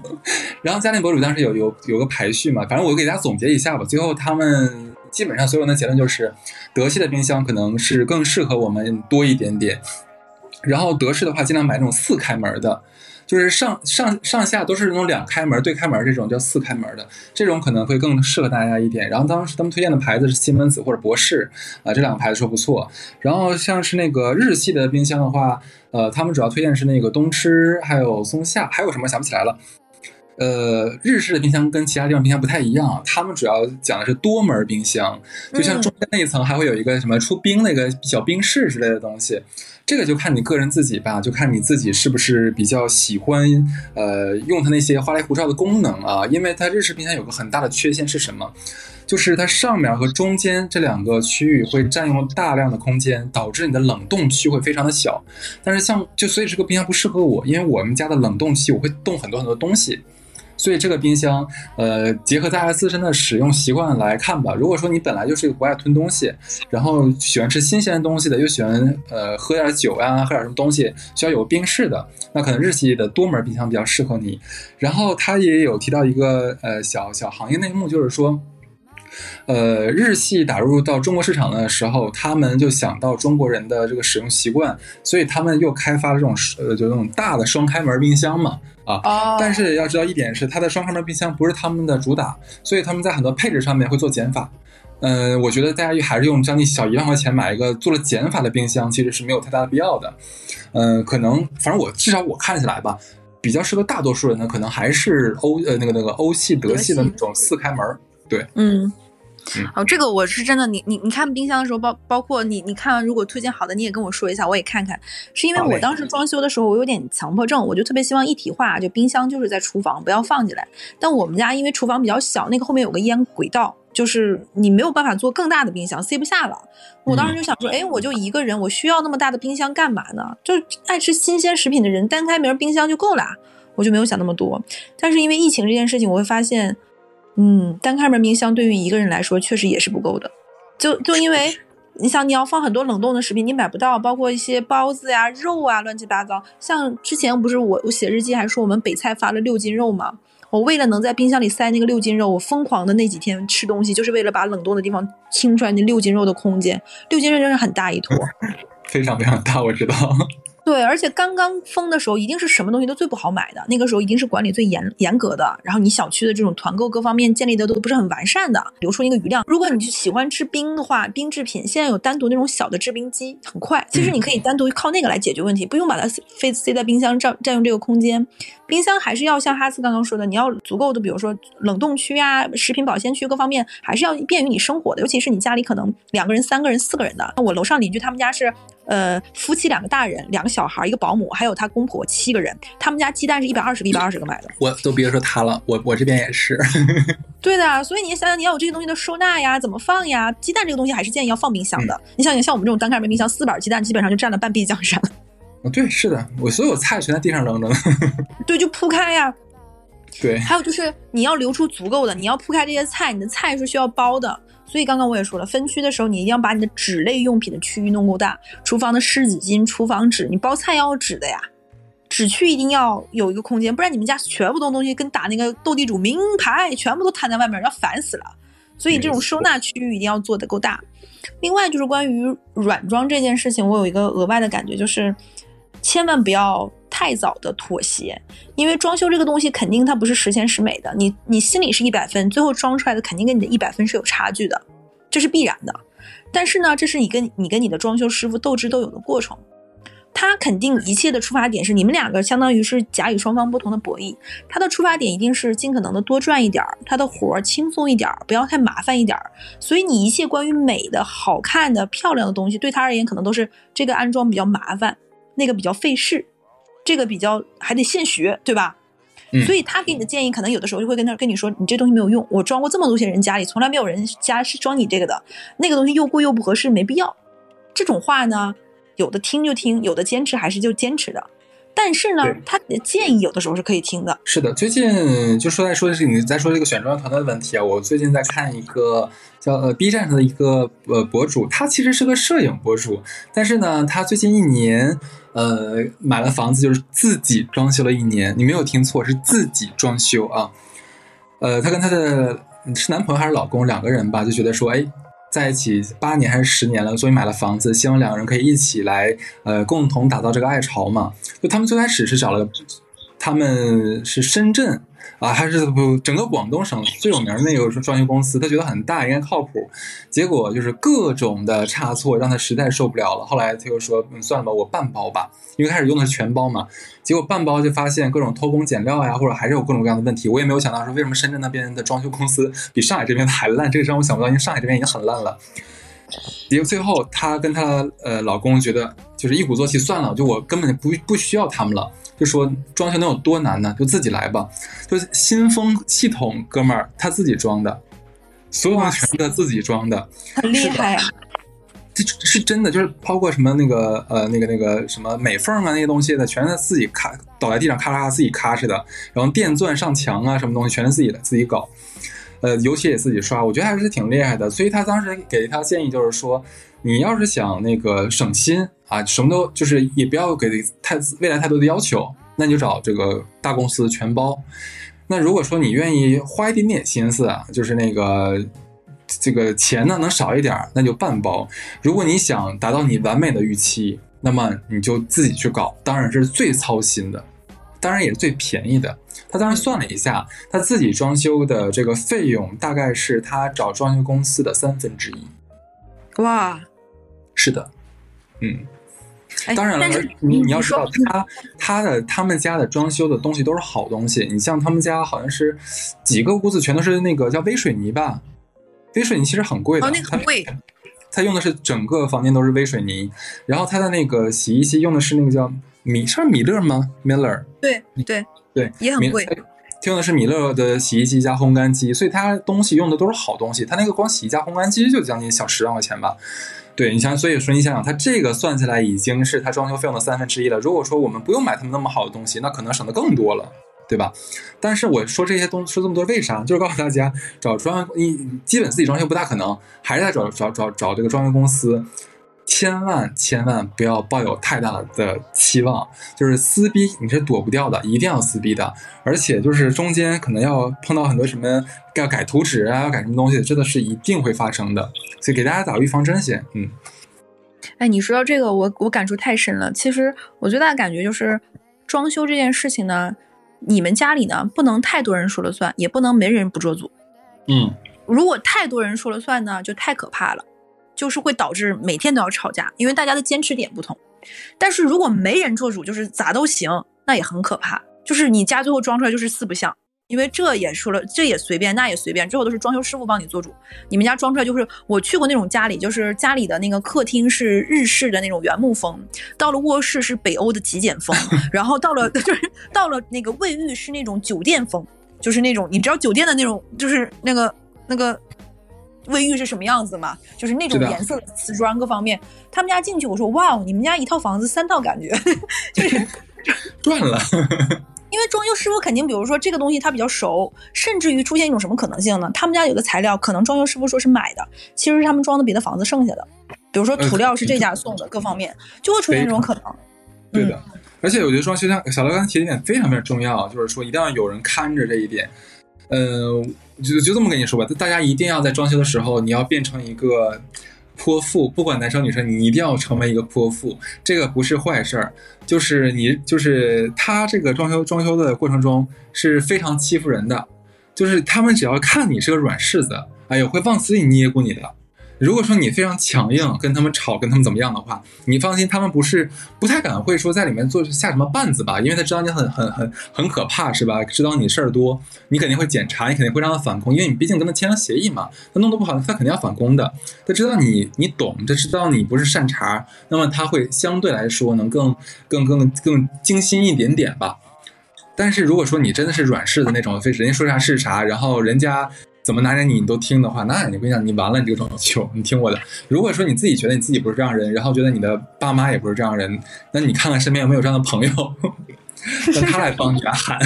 然后家电博主当时有有有个排序嘛，反正我给大家总结一下吧。最后他们基本上所有人的结论就是，德系的冰箱可能是更适合我们多一点点。然后德式的话，尽量买那种四开门的。就是上上上下都是那种两开门对开门这种叫四开门的，这种可能会更适合大家一点。然后当时他们推荐的牌子是西门子或者博士啊，这两个牌子说不错。然后像是那个日系的冰箱的话，呃，他们主要推荐是那个东芝还有松下，还有什么想不起来了。呃，日式的冰箱跟其他地方冰箱不太一样，他们主要讲的是多门冰箱，就像中间那一层还会有一个什么出冰那个小冰室之类的东西，这个就看你个人自己吧，就看你自己是不是比较喜欢呃用它那些花里胡哨的功能啊。因为它日式冰箱有个很大的缺陷是什么？就是它上面和中间这两个区域会占用大量的空间，导致你的冷冻区会非常的小。但是像就所以这个冰箱不适合我，因为我们家的冷冻区我会冻很多很多东西。所以这个冰箱，呃，结合大家自身的使用习惯来看吧。如果说你本来就是一个不爱吞东西，然后喜欢吃新鲜的东西的，又喜欢呃喝点酒呀，喝点什么东西，需要有冰室的，那可能日系的多门冰箱比较适合你。然后他也有提到一个呃小小行业内幕，就是说。呃，日系打入到中国市场的时候，他们就想到中国人的这个使用习惯，所以他们又开发了这种呃，就那种大的双开门冰箱嘛，啊。但是要知道一点是，它的双开门冰箱不是他们的主打，所以他们在很多配置上面会做减法。嗯，我觉得大家还是用将近小一万块钱买一个做了减法的冰箱，其实是没有太大的必要的。嗯，可能反正我至少我看起来吧，比较适合大多数人的，可能还是欧呃那个那个欧系德系的那种四开门。对，嗯。好，这个我是真的。你你你看冰箱的时候，包包括你你看，如果推荐好的，你也跟我说一下，我也看看。是因为我当时装修的时候，我有点强迫症，我就特别希望一体化，就冰箱就是在厨房，不要放进来。但我们家因为厨房比较小，那个后面有个烟轨道，就是你没有办法做更大的冰箱，塞不下了。我当时就想说，哎，我就一个人，我需要那么大的冰箱干嘛呢？就爱吃新鲜食品的人，单开门冰箱就够了。我就没有想那么多。但是因为疫情这件事情，我会发现。嗯，单开门冰箱对于一个人来说确实也是不够的，就就因为你想你要放很多冷冻的食品，你买不到，包括一些包子呀、肉啊，乱七八糟。像之前不是我我写日记还说我们北菜发了六斤肉吗？我为了能在冰箱里塞那个六斤肉，我疯狂的那几天吃东西，就是为了把冷冻的地方清出来那六斤肉的空间。六斤肉真是很大一坨，非常非常大，我知道。对，而且刚刚封的时候，一定是什么东西都最不好买的。那个时候一定是管理最严严格的，然后你小区的这种团购各方面建立的都不是很完善的，留出一个余量。如果你喜欢吃冰的话，冰制品现在有单独那种小的制冰机，很快。其实你可以单独靠那个来解决问题，不用把它非塞在冰箱占占用这个空间。冰箱还是要像哈斯刚刚说的，你要足够的，比如说冷冻区啊、食品保鲜区各方面，还是要便于你生活的。尤其是你家里可能两个人、三个人、四个人的。那我楼上邻居他们家是。呃，夫妻两个大人，两个小孩，一个保姆，还有他公婆，七个人。他们家鸡蛋是一百二十个，一百二十个买的。我都别说他了，我我这边也是。对的，所以你想想，你要有这些东西的收纳呀，怎么放呀？鸡蛋这个东西还是建议要放冰箱的。你想想，像我们这种单开门冰箱，四板鸡蛋基本上就占了半壁江山。啊，对，是的，我所有菜全在地上扔着呢。对，就铺开呀。对，还有就是你要留出足够的，你要铺开这些菜，你的菜是需要包的。所以刚刚我也说了，分区的时候你一定要把你的纸类用品的区域弄够大，厨房的湿纸巾、厨房纸，你包菜要有纸的呀，纸区一定要有一个空间，不然你们家全部的东西跟打那个斗地主名牌全部都摊在外面，要烦死了。所以这种收纳区域一定要做得够大。另外就是关于软装这件事情，我有一个额外的感觉，就是千万不要。太早的妥协，因为装修这个东西肯定它不是十全十美的，你你心里是一百分，最后装出来的肯定跟你的一百分是有差距的，这是必然的。但是呢，这是你跟你跟你的装修师傅斗智斗勇的过程，他肯定一切的出发点是你们两个相当于是甲乙双方不同的博弈，他的出发点一定是尽可能的多赚一点儿，他的活儿轻松一点儿，不要太麻烦一点儿。所以你一切关于美的、好看的、漂亮的东西，对他而言可能都是这个安装比较麻烦，那个比较费事。这个比较还得现学，对吧？所以他给你的建议，可能有的时候就会跟他跟你说，你这东西没有用，我装过这么多些人家里，从来没有人家是装你这个的，那个东西又贵又不合适，没必要。这种话呢，有的听就听，有的坚持还是就坚持的。但是呢，他的建议有的时候是可以听的。是的，最近就说在说的是你在说这个选装团队的问题啊。我最近在看一个叫呃 B 站上的一个呃博主，他其实是个摄影博主，但是呢，他最近一年。呃，买了房子就是自己装修了一年，你没有听错，是自己装修啊。呃，他跟他的是男朋友还是老公两个人吧，就觉得说，哎，在一起八年还是十年了，所以买了房子，希望两个人可以一起来，呃，共同打造这个爱巢嘛。就他们最开始是找了，他们是深圳。啊，还是不整个广东省最有名的那个装修公司，他觉得很大，应该靠谱。结果就是各种的差错，让他实在受不了了。后来他又说，嗯，算了吧，我半包吧，因为开始用的是全包嘛。结果半包就发现各种偷工减料呀，或者还是有各种各样的问题。我也没有想到说，为什么深圳那边的装修公司比上海这边的还烂？这个让我想不到，因为上海这边已经很烂了。结果最后她跟她呃老公觉得，就是一鼓作气，算了，就我根本不不需要他们了。就说装修能有多难呢？就自己来吧。就新风系统，哥们儿他自己装的，所有的全他自己装的，很厉害啊！这是真的，就是包括什么那个呃那个那个什么美缝啊那些东西的，全是自己咔倒在地上咔咔自己咔哧的。然后电钻上墙啊什么东西，全是自己的自己搞。呃，油漆也自己刷，我觉得还是挺厉害的。所以他当时给他建议就是说，你要是想那个省心。啊，什么都就是也不要给太未来太多的要求，那你就找这个大公司全包。那如果说你愿意花一点点心思啊，就是那个这个钱呢能少一点，那就半包。如果你想达到你完美的预期，那么你就自己去搞，当然是最操心的，当然也是最便宜的。他当时算了一下，他自己装修的这个费用大概是他找装修公司的三分之一。哇，是的，嗯。当然了，你你要知道，他他的他们家的装修的东西都是好东西。你像他们家好像是几个屋子全都是那个叫微水泥吧？微水泥其实很贵的，哦，那个很贵。他用的是整个房间都是微水泥，然后他的那个洗衣机用的是那个叫米，是米勒吗？Miller。对对对，也很贵。用的是米勒的洗衣机加烘干机，所以他东西用的都是好东西。他那个光洗衣加烘干机就将近小十万块钱吧。对你想，所以说你想想，他这个算起来已经是他装修费用的三分之一了。如果说我们不用买他们那么好的东西，那可能省的更多了，对吧？但是我说这些东说这么多，为啥？就是告诉大家，找装你基本自己装修不大可能，还是在找找找找这个装修公司。千万千万不要抱有太大的期望，就是撕逼你是躲不掉的，一定要撕逼的。而且就是中间可能要碰到很多什么要改图纸啊，要改什么东西，真的是一定会发生的。所以给大家打预防针先。嗯，哎，你说到这个，我我感触太深了。其实我最大的感觉就是，装修这件事情呢，你们家里呢不能太多人说了算，也不能没人不做主。嗯，如果太多人说了算呢，就太可怕了。就是会导致每天都要吵架，因为大家的坚持点不同。但是如果没人做主，就是咋都行，那也很可怕。就是你家最后装出来就是四不像，因为这也说了，这也随便，那也随便，最后都是装修师傅帮你做主。你们家装出来就是我去过那种家里，就是家里的那个客厅是日式的那种原木风，到了卧室是北欧的极简风，然后到了 就是到了那个卫浴是那种酒店风。就是那种你知道酒店的那种，就是那个那个卫浴是什么样子嘛？就是那种颜色的瓷砖各方面。他们家进去，我说哇，你们家一套房子三套感觉，就是 赚了。因为装修师傅肯定，比如说这个东西他比较熟，甚至于出现一种什么可能性呢？他们家有的材料，可能装修师傅说是买的，其实是他们装的别的房子剩下的，比如说涂料是这家送的，各方面就会出现这种可能。对的，而且我觉得装修像小刘刚才提的一点非常非常重要，就是说一定要有人看着这一点。呃，就就这么跟你说吧，大家一定要在装修的时候，你要变成一个泼妇，不管男生女生，你一定要成为一个泼妇。这个不是坏事儿，就是你就是他这个装修装修的过程中是非常欺负人的，就是他们只要看你是个软柿子，哎呦，会往死里捏咕你的。如果说你非常强硬，跟他们吵，跟他们怎么样的话，你放心，他们不是不太敢会说在里面做下什么绊子吧，因为他知道你很很很很可怕，是吧？知道你事儿多，你肯定会检查，你肯定会让他反攻，因为你毕竟跟他签了协议嘛。他弄得不好，他肯定要反攻的。他知道你你懂，他知道你不是善茬，那么他会相对来说能更更更更精心一点点吧。但是如果说你真的是软柿子那种，非人家说啥是啥，然后人家。怎么拿捏你你都听的话，那你跟你讲，你完了，你这个装修，你听我的。如果说你自己觉得你自己不是这样人，然后觉得你的爸妈也不是这样人，那你看看身边有没有这样的朋友，让他来帮你来喊。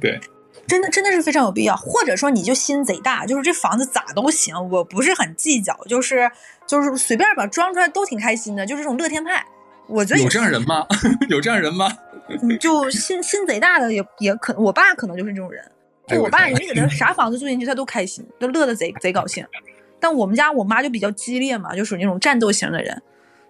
对，真的真的是非常有必要。或者说你就心贼大，就是这房子咋都行，我不是很计较，就是就是随便吧，装出来都挺开心的，就是这种乐天派。我觉得 有这样人吗？有这样人吗？就心心贼大的也也可，我爸可能就是这种人。就我爸，人家给他啥房子住进去，他都开心，都乐得贼贼高兴。但我们家我妈就比较激烈嘛，就属于那种战斗型的人，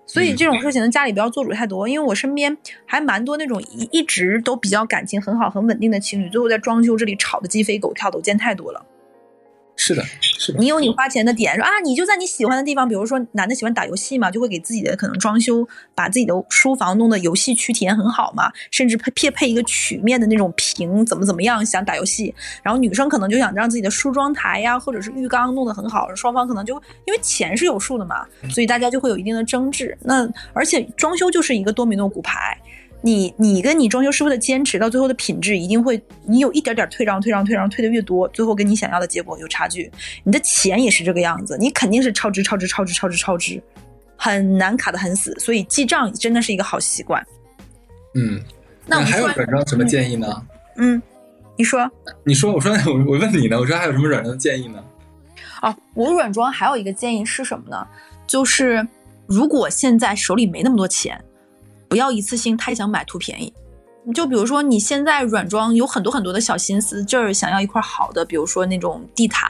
所以这种事情呢，家里不要做主太多。因为我身边还蛮多那种一一直都比较感情很好、很稳定的情侣，最后在装修这里吵得鸡飞狗跳的，我见太多了。是的，是的。你有你花钱的点，说啊，你就在你喜欢的地方，比如说男的喜欢打游戏嘛，就会给自己的可能装修，把自己的书房弄得游戏区体验很好嘛，甚至配配配一个曲面的那种屏，怎么怎么样，想打游戏。然后女生可能就想让自己的梳妆台呀，或者是浴缸弄得很好，双方可能就因为钱是有数的嘛，所以大家就会有一定的争执。那而且装修就是一个多米诺骨牌。你你跟你装修师傅的坚持，到最后的品质一定会，你有一点点退让，退让，退让，退的越多，最后跟你想要的结果有差距。你的钱也是这个样子，你肯定是超支，超支，超支，超支，超支，很难卡得很死。所以记账真的是一个好习惯。嗯，那还有软装什么建议呢？嗯，你说，你说，我说我我问你呢，我说还有什么软装的建议呢？哦，我软装还有一个建议是什么呢？就是如果现在手里没那么多钱。不要一次性太想买图便宜，就比如说你现在软装有很多很多的小心思，这儿想要一块好的，比如说那种地毯，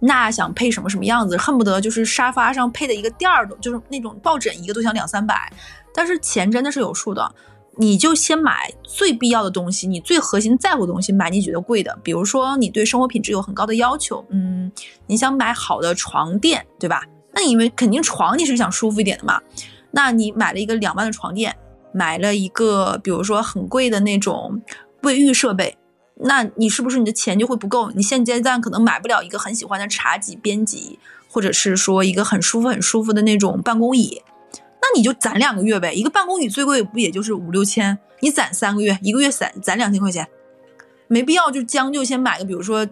那想配什么什么样子，恨不得就是沙发上配的一个垫儿，就是那种抱枕一个都想两三百。但是钱真的是有数的，你就先买最必要的东西，你最核心在乎的东西，买你觉得贵的。比如说你对生活品质有很高的要求，嗯，你想买好的床垫，对吧？那你们肯定床你是想舒服一点的嘛，那你买了一个两万的床垫。买了一个，比如说很贵的那种卫浴设备，那你是不是你的钱就会不够？你现阶段可能买不了一个很喜欢的茶几、边几，或者是说一个很舒服、很舒服的那种办公椅，那你就攒两个月呗。一个办公椅最贵不也就是五六千？你攒三个月，一个月攒攒两千块钱，没必要就将就先买个，比如说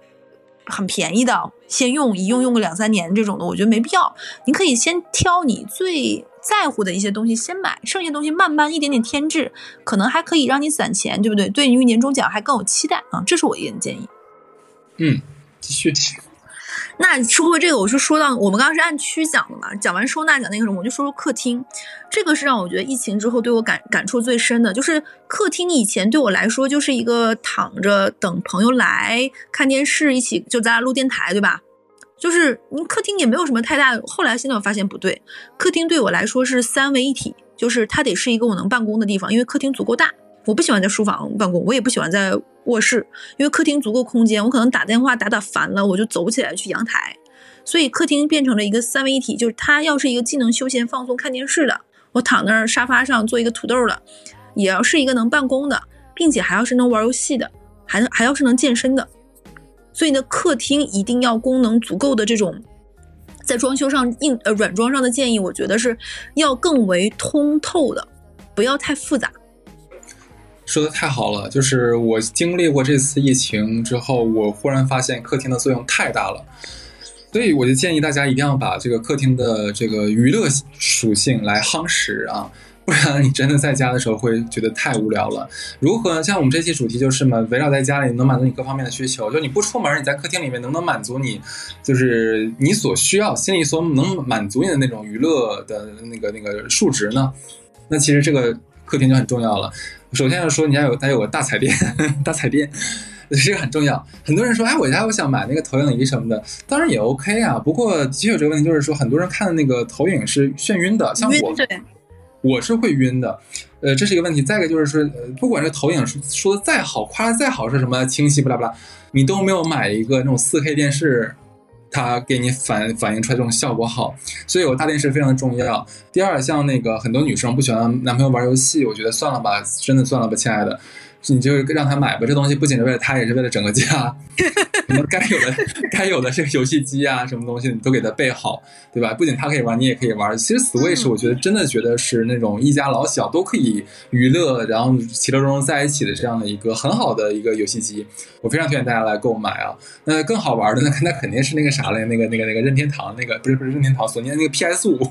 很便宜的，先用一用用个两三年这种的，我觉得没必要。你可以先挑你最。在乎的一些东西先买，剩下东西慢慢一点点添置，可能还可以让你攒钱，对不对？对于年终奖还更有期待啊！这是我一点建议。嗯，继续。那说回这个，我是说到我们刚刚是按区讲的嘛，讲完收纳讲那个什么，我就说说客厅。这个是让我觉得疫情之后对我感感触最深的，就是客厅以前对我来说就是一个躺着等朋友来看电视，一起就咱俩录电台，对吧？就是您客厅也没有什么太大，后来现在我发现不对，客厅对我来说是三位一体，就是它得是一个我能办公的地方，因为客厅足够大。我不喜欢在书房办公，我也不喜欢在卧室，因为客厅足够空间，我可能打电话打打烦了，我就走起来去阳台。所以客厅变成了一个三位一体，就是它要是一个既能休闲放松看电视的，我躺那儿沙发上做一个土豆的，也要是一个能办公的，并且还要是能玩游戏的，还能还要是能健身的。所以呢，客厅一定要功能足够的这种，在装修上硬呃软装上的建议，我觉得是要更为通透的，不要太复杂。说的太好了，就是我经历过这次疫情之后，我忽然发现客厅的作用太大了，所以我就建议大家一定要把这个客厅的这个娱乐属性来夯实啊，不然你真的在家的时候会觉得太无聊了。如何像我们这期主题就是嘛，围绕在家里能满足你各方面的需求，就你不出门，你在客厅里面能不能满足你，就是你所需要、心里所能满足你的那种娱乐的那个那个数值呢？那其实这个客厅就很重要了。首先要说，你家有，得有个大彩电，大彩电，这个很重要。很多人说，哎，我家我想买那个投影仪什么的，当然也 OK 啊。不过的确有这个问题，就是说很多人看的那个投影是眩晕的，像我，我是会晕的。呃，这是一个问题。再一个就是说，呃不管是投影说的再好，夸的再好，是什么清晰不啦不啦，你都没有买一个那种四 K 电视。它给你反反映出来这种效果好，所以有大电视非常重要。第二，像那个很多女生不喜欢男朋友玩游戏，我觉得算了吧，真的算了吧，亲爱的。你就让他买吧，这东西不仅是为了他，也是为了整个家。什么该有的、该有的这个游戏机啊，什么东西你都给他备好，对吧？不仅他可以玩，你也可以玩。其实 Switch 我觉得真的觉得是那种一家老小都可以娱乐，然后其乐融融在一起的这样的一个很好的一个游戏机。我非常推荐大家来购买啊。那更好玩的那那肯定是那个啥嘞，那个那个那个任天堂那个不是不是任天堂，索尼的那个 PS 五。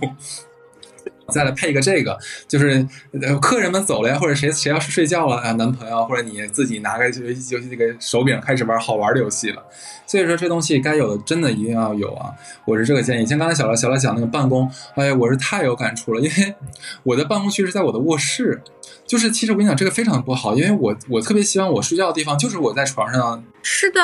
再来配一个这个，就是客人们走了呀，或者谁谁要是睡觉了啊，男朋友或者你自己拿个游戏游戏那个手柄开始玩好玩的游戏了。所以说这东西该有的真的一定要有啊，我是这个建议。像刚才小乐小乐讲那个办公，哎呀，我是太有感触了，因为我的办公区是在我的卧室，就是其实我跟你讲这个非常不好，因为我我特别希望我睡觉的地方就是我在床上，是的。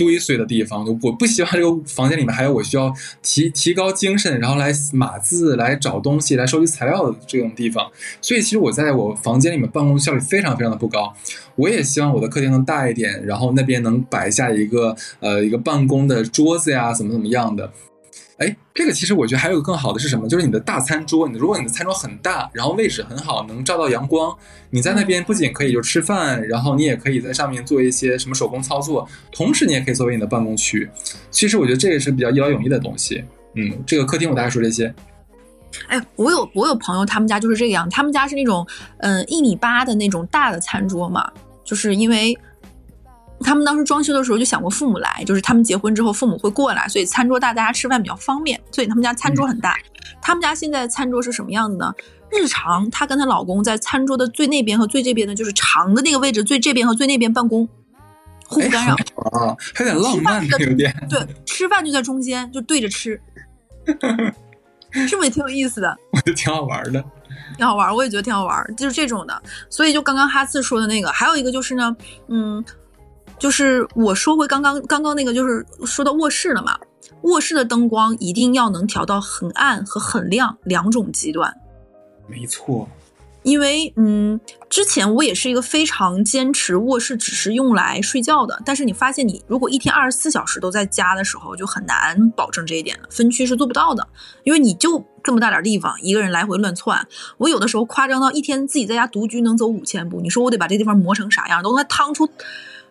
堆碎的地方，我不希望这个房间里面还有我需要提提高精神，然后来码字、来找东西、来收集材料的这种地方。所以，其实我在我房间里面办公效率非常非常的不高。我也希望我的客厅能大一点，然后那边能摆下一个呃一个办公的桌子呀，怎么怎么样的。哎，这个其实我觉得还有个更好的是什么？就是你的大餐桌，你如果你的餐桌很大，然后位置很好，能照到阳光，你在那边不仅可以就吃饭，然后你也可以在上面做一些什么手工操作，同时你也可以作为你的办公区。其实我觉得这个是比较一劳永逸的东西。嗯，这个客厅我大概说这些。哎，我有我有朋友，他们家就是这个样，他们家是那种嗯一米八的那种大的餐桌嘛，就是因为。他们当时装修的时候就想过父母来，就是他们结婚之后父母会过来，所以餐桌大，大家吃饭比较方便。所以他们家餐桌很大。他们家现在餐桌是什么样子呢？日常她跟她老公在餐桌的最那边和最这边的，就是长的那个位置，最这边和最那边办公，互不干扰啊，还有点浪漫的有点。对，吃饭就在中间，就对着吃，是不是也挺有意思的？我觉得挺好玩的，挺好玩，我也觉得挺好玩，就是这种的。所以就刚刚哈次说的那个，还有一个就是呢，嗯。就是我说回刚刚刚刚那个，就是说到卧室了嘛。卧室的灯光一定要能调到很暗和很亮两种极端。没错。因为嗯，之前我也是一个非常坚持卧室只是用来睡觉的。但是你发现，你如果一天二十四小时都在家的时候，就很难保证这一点了。分区是做不到的，因为你就这么大点地方，一个人来回乱窜。我有的时候夸张到一天自己在家独居能走五千步。你说我得把这地方磨成啥样，都能趟出。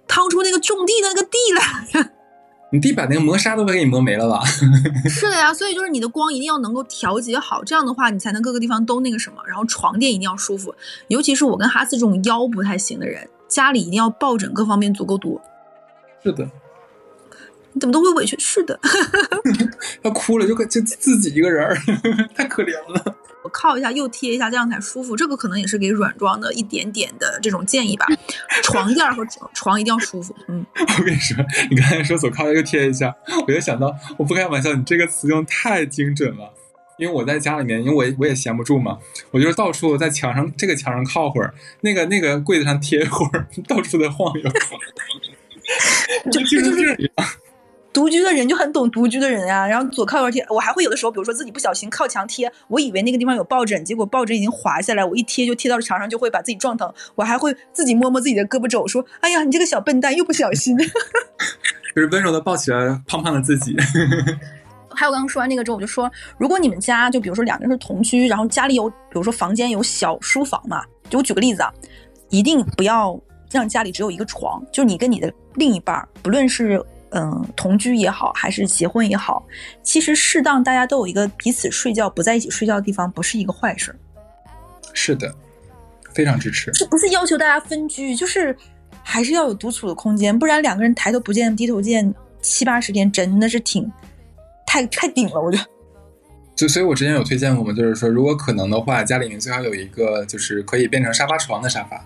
掏出那个种地的那个地来，你地板那个磨砂都快给你磨没了吧？是的呀，所以就是你的光一定要能够调节好，这样的话你才能各个地方都那个什么。然后床垫一定要舒服，尤其是我跟哈斯这种腰不太行的人，家里一定要抱枕各方面足够多。是的，你怎么都会委屈？是的，要哭了就就自己一个人儿，太可怜了。我靠一下，又贴一下，这样才舒服。这个可能也是给软装的一点点的这种建议吧。床垫和床一定要舒服。嗯，我跟你说，你刚才说左靠又贴一下，我就想到，我不开玩笑，你这个词用太精准了。因为我在家里面，因为我我也闲不住嘛，我就是到处在墙上这个墙上靠会儿，那个那个柜子上贴会儿，到处在晃悠。就就是。独居的人就很懂独居的人啊，然后左靠右贴，我还会有的时候，比如说自己不小心靠墙贴，我以为那个地方有抱枕，结果抱枕已经滑下来，我一贴就贴到了墙上，就会把自己撞疼。我还会自己摸摸自己的胳膊肘，说：“哎呀，你这个小笨蛋，又不小心。”就是温柔的抱起了胖胖的自己。还有刚刚说完那个之后，我就说，如果你们家就比如说两个人是同居，然后家里有比如说房间有小书房嘛，就我举个例子啊，一定不要让家里只有一个床，就是你跟你的另一半，不论是。嗯，同居也好，还是结婚也好，其实适当大家都有一个彼此睡觉不在一起睡觉的地方，不是一个坏事。是的，非常支持。这不是要求大家分居，就是还是要有独处的空间，不然两个人抬头不见低头见七八十天，真的是挺太太顶了，我觉得。就所以，我之前有推荐过嘛，就是说，如果可能的话，家里面最好有一个就是可以变成沙发床的沙发。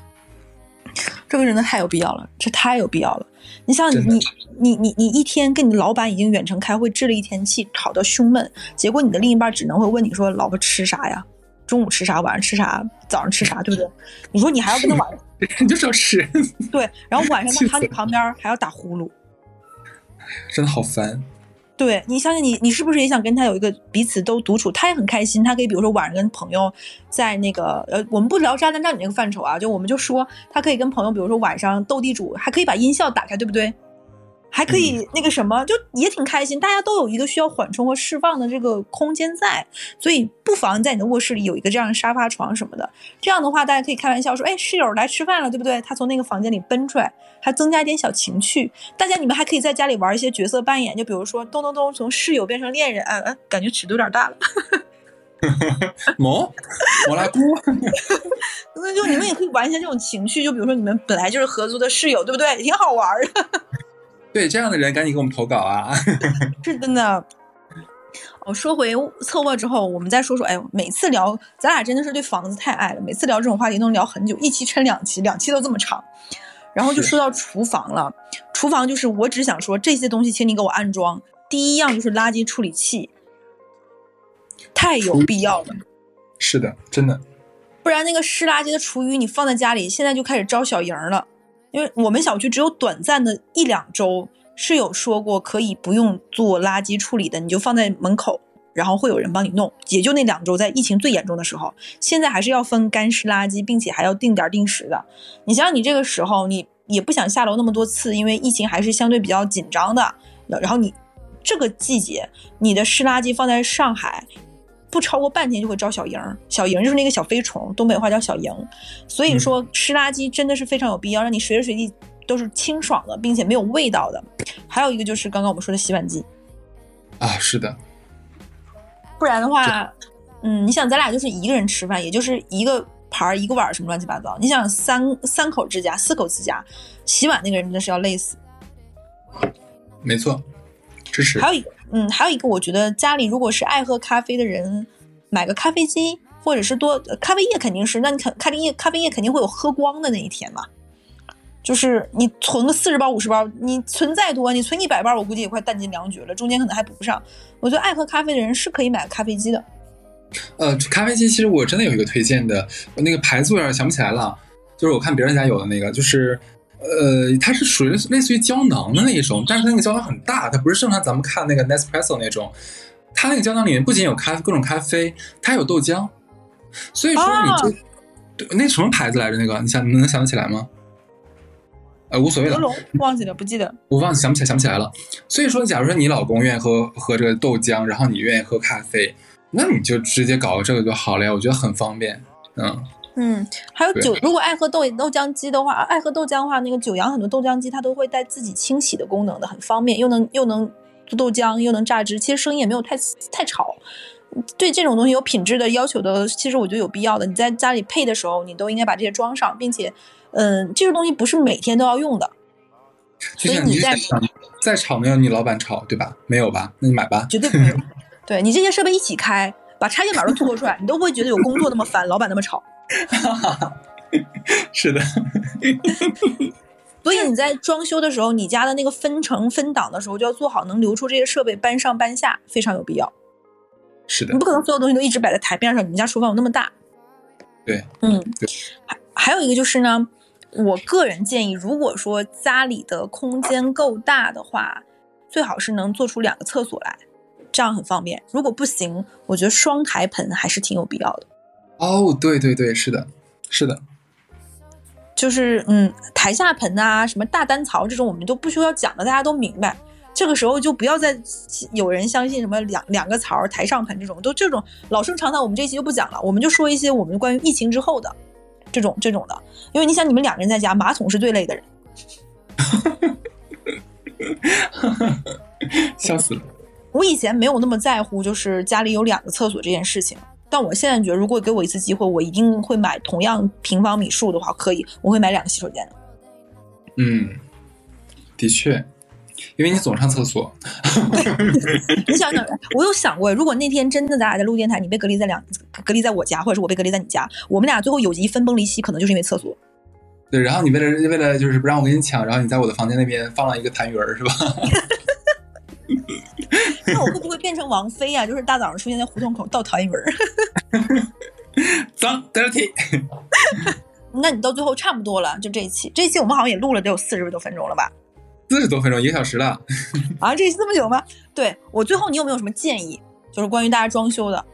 这个真的太有必要了，这太有必要了。你像，你你你你一天跟你老板已经远程开会，置了一天气，吵得胸闷，结果你的另一半只能会问你说：“老婆吃啥呀？中午吃啥？晚上吃啥？早上吃啥？对不对？”你说你还要跟他晚 你就知道吃，对，然后晚上气他躺你旁边还要打呼噜。真的好烦。对你相信你，你是不是也想跟他有一个彼此都独处？他也很开心，他可以比如说晚上跟朋友在那个呃，我们不聊渣男渣女那个范畴啊，就我们就说他可以跟朋友，比如说晚上斗地主，还可以把音效打开，对不对？还可以那个什么，就也挺开心，大家都有一个需要缓冲和释放的这个空间在，所以不妨在你的卧室里有一个这样的沙发床什么的。这样的话，大家可以开玩笑说：“哎，室友来吃饭了，对不对？”他从那个房间里奔出来，还增加一点小情趣。大家你们还可以在家里玩一些角色扮演，就比如说咚咚咚从室友变成恋人，哎哎，感觉尺度有点大了。某某拉姑，那 就你们也可以玩一下这种情绪，就比如说你们本来就是合租的室友，对不对？挺好玩的。对这样的人赶紧给我们投稿啊！是真的。我说回策划之后，我们再说说，哎，每次聊，咱俩真的是对房子太爱了，每次聊这种话题都能聊很久，一期撑两期，两期都这么长。然后就说到厨房了，厨房就是我只想说这些东西，请你给我安装。第一样就是垃圾处理器，太有必要了。是的，真的。不然那个湿垃圾的厨余你放在家里，现在就开始招小蝇儿了。因为我们小区只有短暂的一两周是有说过可以不用做垃圾处理的，你就放在门口，然后会有人帮你弄。也就那两周，在疫情最严重的时候，现在还是要分干湿垃圾，并且还要定点定时的。你想想，你这个时候你也不想下楼那么多次，因为疫情还是相对比较紧张的。然后你这个季节，你的湿垃圾放在上海。不超过半天就会招小蝇儿，小蝇就是那个小飞虫，东北话叫小蝇。所以说湿垃圾真的是非常有必要，让你随时随地都是清爽的，并且没有味道的。还有一个就是刚刚我们说的洗碗机，啊，是的，不然的话，嗯，你想咱俩就是一个人吃饭，也就是一个盘儿一个碗儿什么乱七八糟。你想三三口之家、四口之家，洗碗那个人真的是要累死。没错，支持。还有一个，嗯，还有一个，我觉得家里如果是爱喝咖啡的人，买个咖啡机，或者是多咖啡液肯定是，那你肯咖啡液咖啡液肯定会有喝光的那一天嘛。就是你存个四十包五十包，你存再多，你存一百包，我估计也快弹尽粮绝了，中间可能还补不上。我觉得爱喝咖啡的人是可以买咖啡机的。呃，咖啡机其实我真的有一个推荐的，那个牌子有点想不起来了，就是我看别人家有的那个，就是呃，它是属于类似于胶囊的那一种，但是它那个胶囊很大，它不是正常咱们看那个 Nespresso 那种，它那个胶囊里面不仅有咖各种咖啡，它还有豆浆，所以说你就、对那什么牌子来着？那个你想你能想得起来吗？呃，无所谓了德，龙忘记了，不记得。我忘记想不起来想不起来了。所以说，假如说你老公愿意喝喝这个豆浆，然后你愿意喝咖啡，那你就直接搞个这个就好了呀，我觉得很方便。嗯，嗯，还有对酒，如果爱喝豆豆浆机的话，爱喝豆浆的话，那个九阳很多豆浆机它都会带自己清洗的功能的，很方便，又能又能做豆浆，又能榨汁，其实声音也没有太太吵。对这种东西有品质的要求的，其实我觉得有必要的。你在家里配的时候，你都应该把这些装上，并且，嗯，这个东西不是每天都要用的，就像你所以你在想再吵没有你老板吵，对吧？没有吧？那你买吧。绝对没有。对你这些设备一起开，把插线板都拖出来，你都不会觉得有工作那么烦，老板那么吵。是的，所以你在装修的时候，你家的那个分层分档的时候，就要做好能留出这些设备搬上搬下，非常有必要。是的你，不可能所有东西都一直摆在台面上，你们家厨房有那么大。对，嗯对，还还有一个就是呢，我个人建议，如果说家里的空间够大的话，最好是能做出两个厕所来，这样很方便。如果不行，我觉得双台盆还是挺有必要的。哦，对对对，是的，是的，就是嗯，台下盆啊，什么大单槽这种，我们都不需要讲的，大家都明白。这个时候就不要再有人相信什么两两个槽台上盆这种，都这种老生常谈，我们这期就不讲了，我们就说一些我们关于疫情之后的这种这种的。因为你想，你们两个人在家，马桶是最累的人。笑死了。我以前没有那么在乎，就是家里有两个厕所这件事情，但我现在觉得，如果给我一次机会，我一定会买同样平方米数的话，可以，我会买两个洗手间的。嗯，的确，因为你总上厕所。你想想，我有想过，如果那天真的咱俩在录电台，你被隔离在两隔离在我家，或者是我被隔离在你家，我们俩最后有一分崩离析，可能就是因为厕所。对，然后你为了为了就是不让我跟你抢，然后你在我的房间那边放了一个痰盂儿，是吧？那我会不会变成王菲啊？就是大早上出现在胡同口倒痰盂儿，脏 dirty。那你到最后差不多了，就这一期，这一期我们好像也录了得有四十多分钟了吧？四十多分钟，一个小时了。啊，这一期这么久吗？对我最后你有没有什么建议？就是关于大家装修的。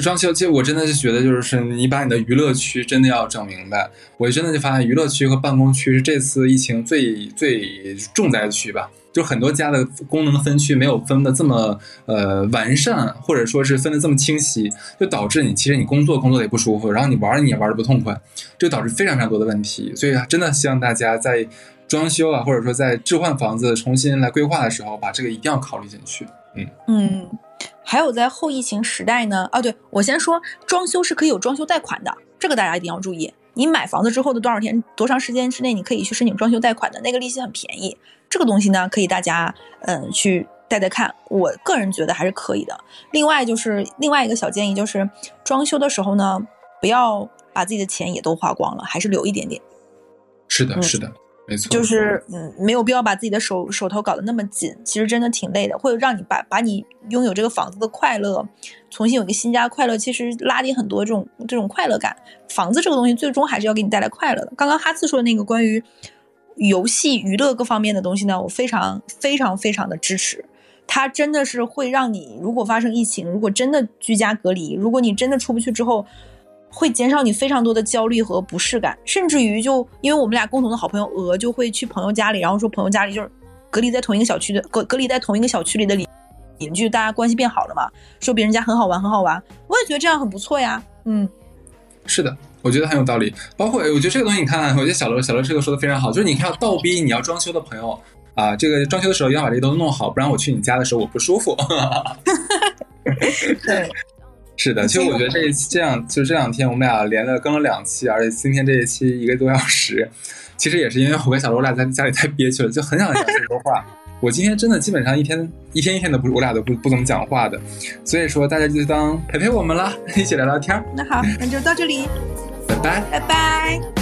装修，其实我真的是觉得，就是你把你的娱乐区真的要整明白。我真的就发现，娱乐区和办公区是这次疫情最最重灾区吧。就很多家的功能分区没有分的这么呃完善，或者说是分的这么清晰，就导致你其实你工作工作的也不舒服，然后你玩你也玩的不痛快，这导致非常非常多的问题。所以真的希望大家在装修啊，或者说在置换房子重新来规划的时候，把这个一定要考虑进去。嗯嗯。还有在后疫情时代呢，啊，对我先说，装修是可以有装修贷款的，这个大家一定要注意。你买房子之后的多少天、多长时间之内，你可以去申请装修贷款的，那个利息很便宜。这个东西呢，可以大家嗯去带带看。我个人觉得还是可以的。另外就是另外一个小建议，就是装修的时候呢，不要把自己的钱也都花光了，还是留一点点。是的，是的。没错，就是嗯，没有必要把自己的手手头搞得那么紧，其实真的挺累的，会让你把把你拥有这个房子的快乐，重新有个新家快乐，其实拉低很多这种这种快乐感。房子这个东西最终还是要给你带来快乐的。刚刚哈次说的那个关于游戏娱乐各方面的东西呢，我非常非常非常的支持。它真的是会让你，如果发生疫情，如果真的居家隔离，如果你真的出不去之后。会减少你非常多的焦虑和不适感，甚至于就因为我们俩共同的好朋友鹅就会去朋友家里，然后说朋友家里就是隔离在同一个小区的隔隔离在同一个小区里的邻邻居，大家关系变好了嘛，说别人家很好玩很好玩，我也觉得这样很不错呀。嗯，是的，我觉得很有道理。包括我觉得这个东西，你看，我觉得小罗小罗这个说的非常好，就是你看倒逼你要装修的朋友啊，这个装修的时候要把这些都弄好，不然我去你家的时候我不舒服。对。是的，其实我觉得这一期这样，就这两天我们俩连了更了两期，而且今天这一期一个多小时，其实也是因为我跟小罗俩在家里太憋屈了，就很想讲很多话。我今天真的基本上一天一天一天的不，我俩都不不怎么讲话的，所以说大家就当陪陪我们了，一起聊聊天。那好，那就到这里，拜拜，拜拜。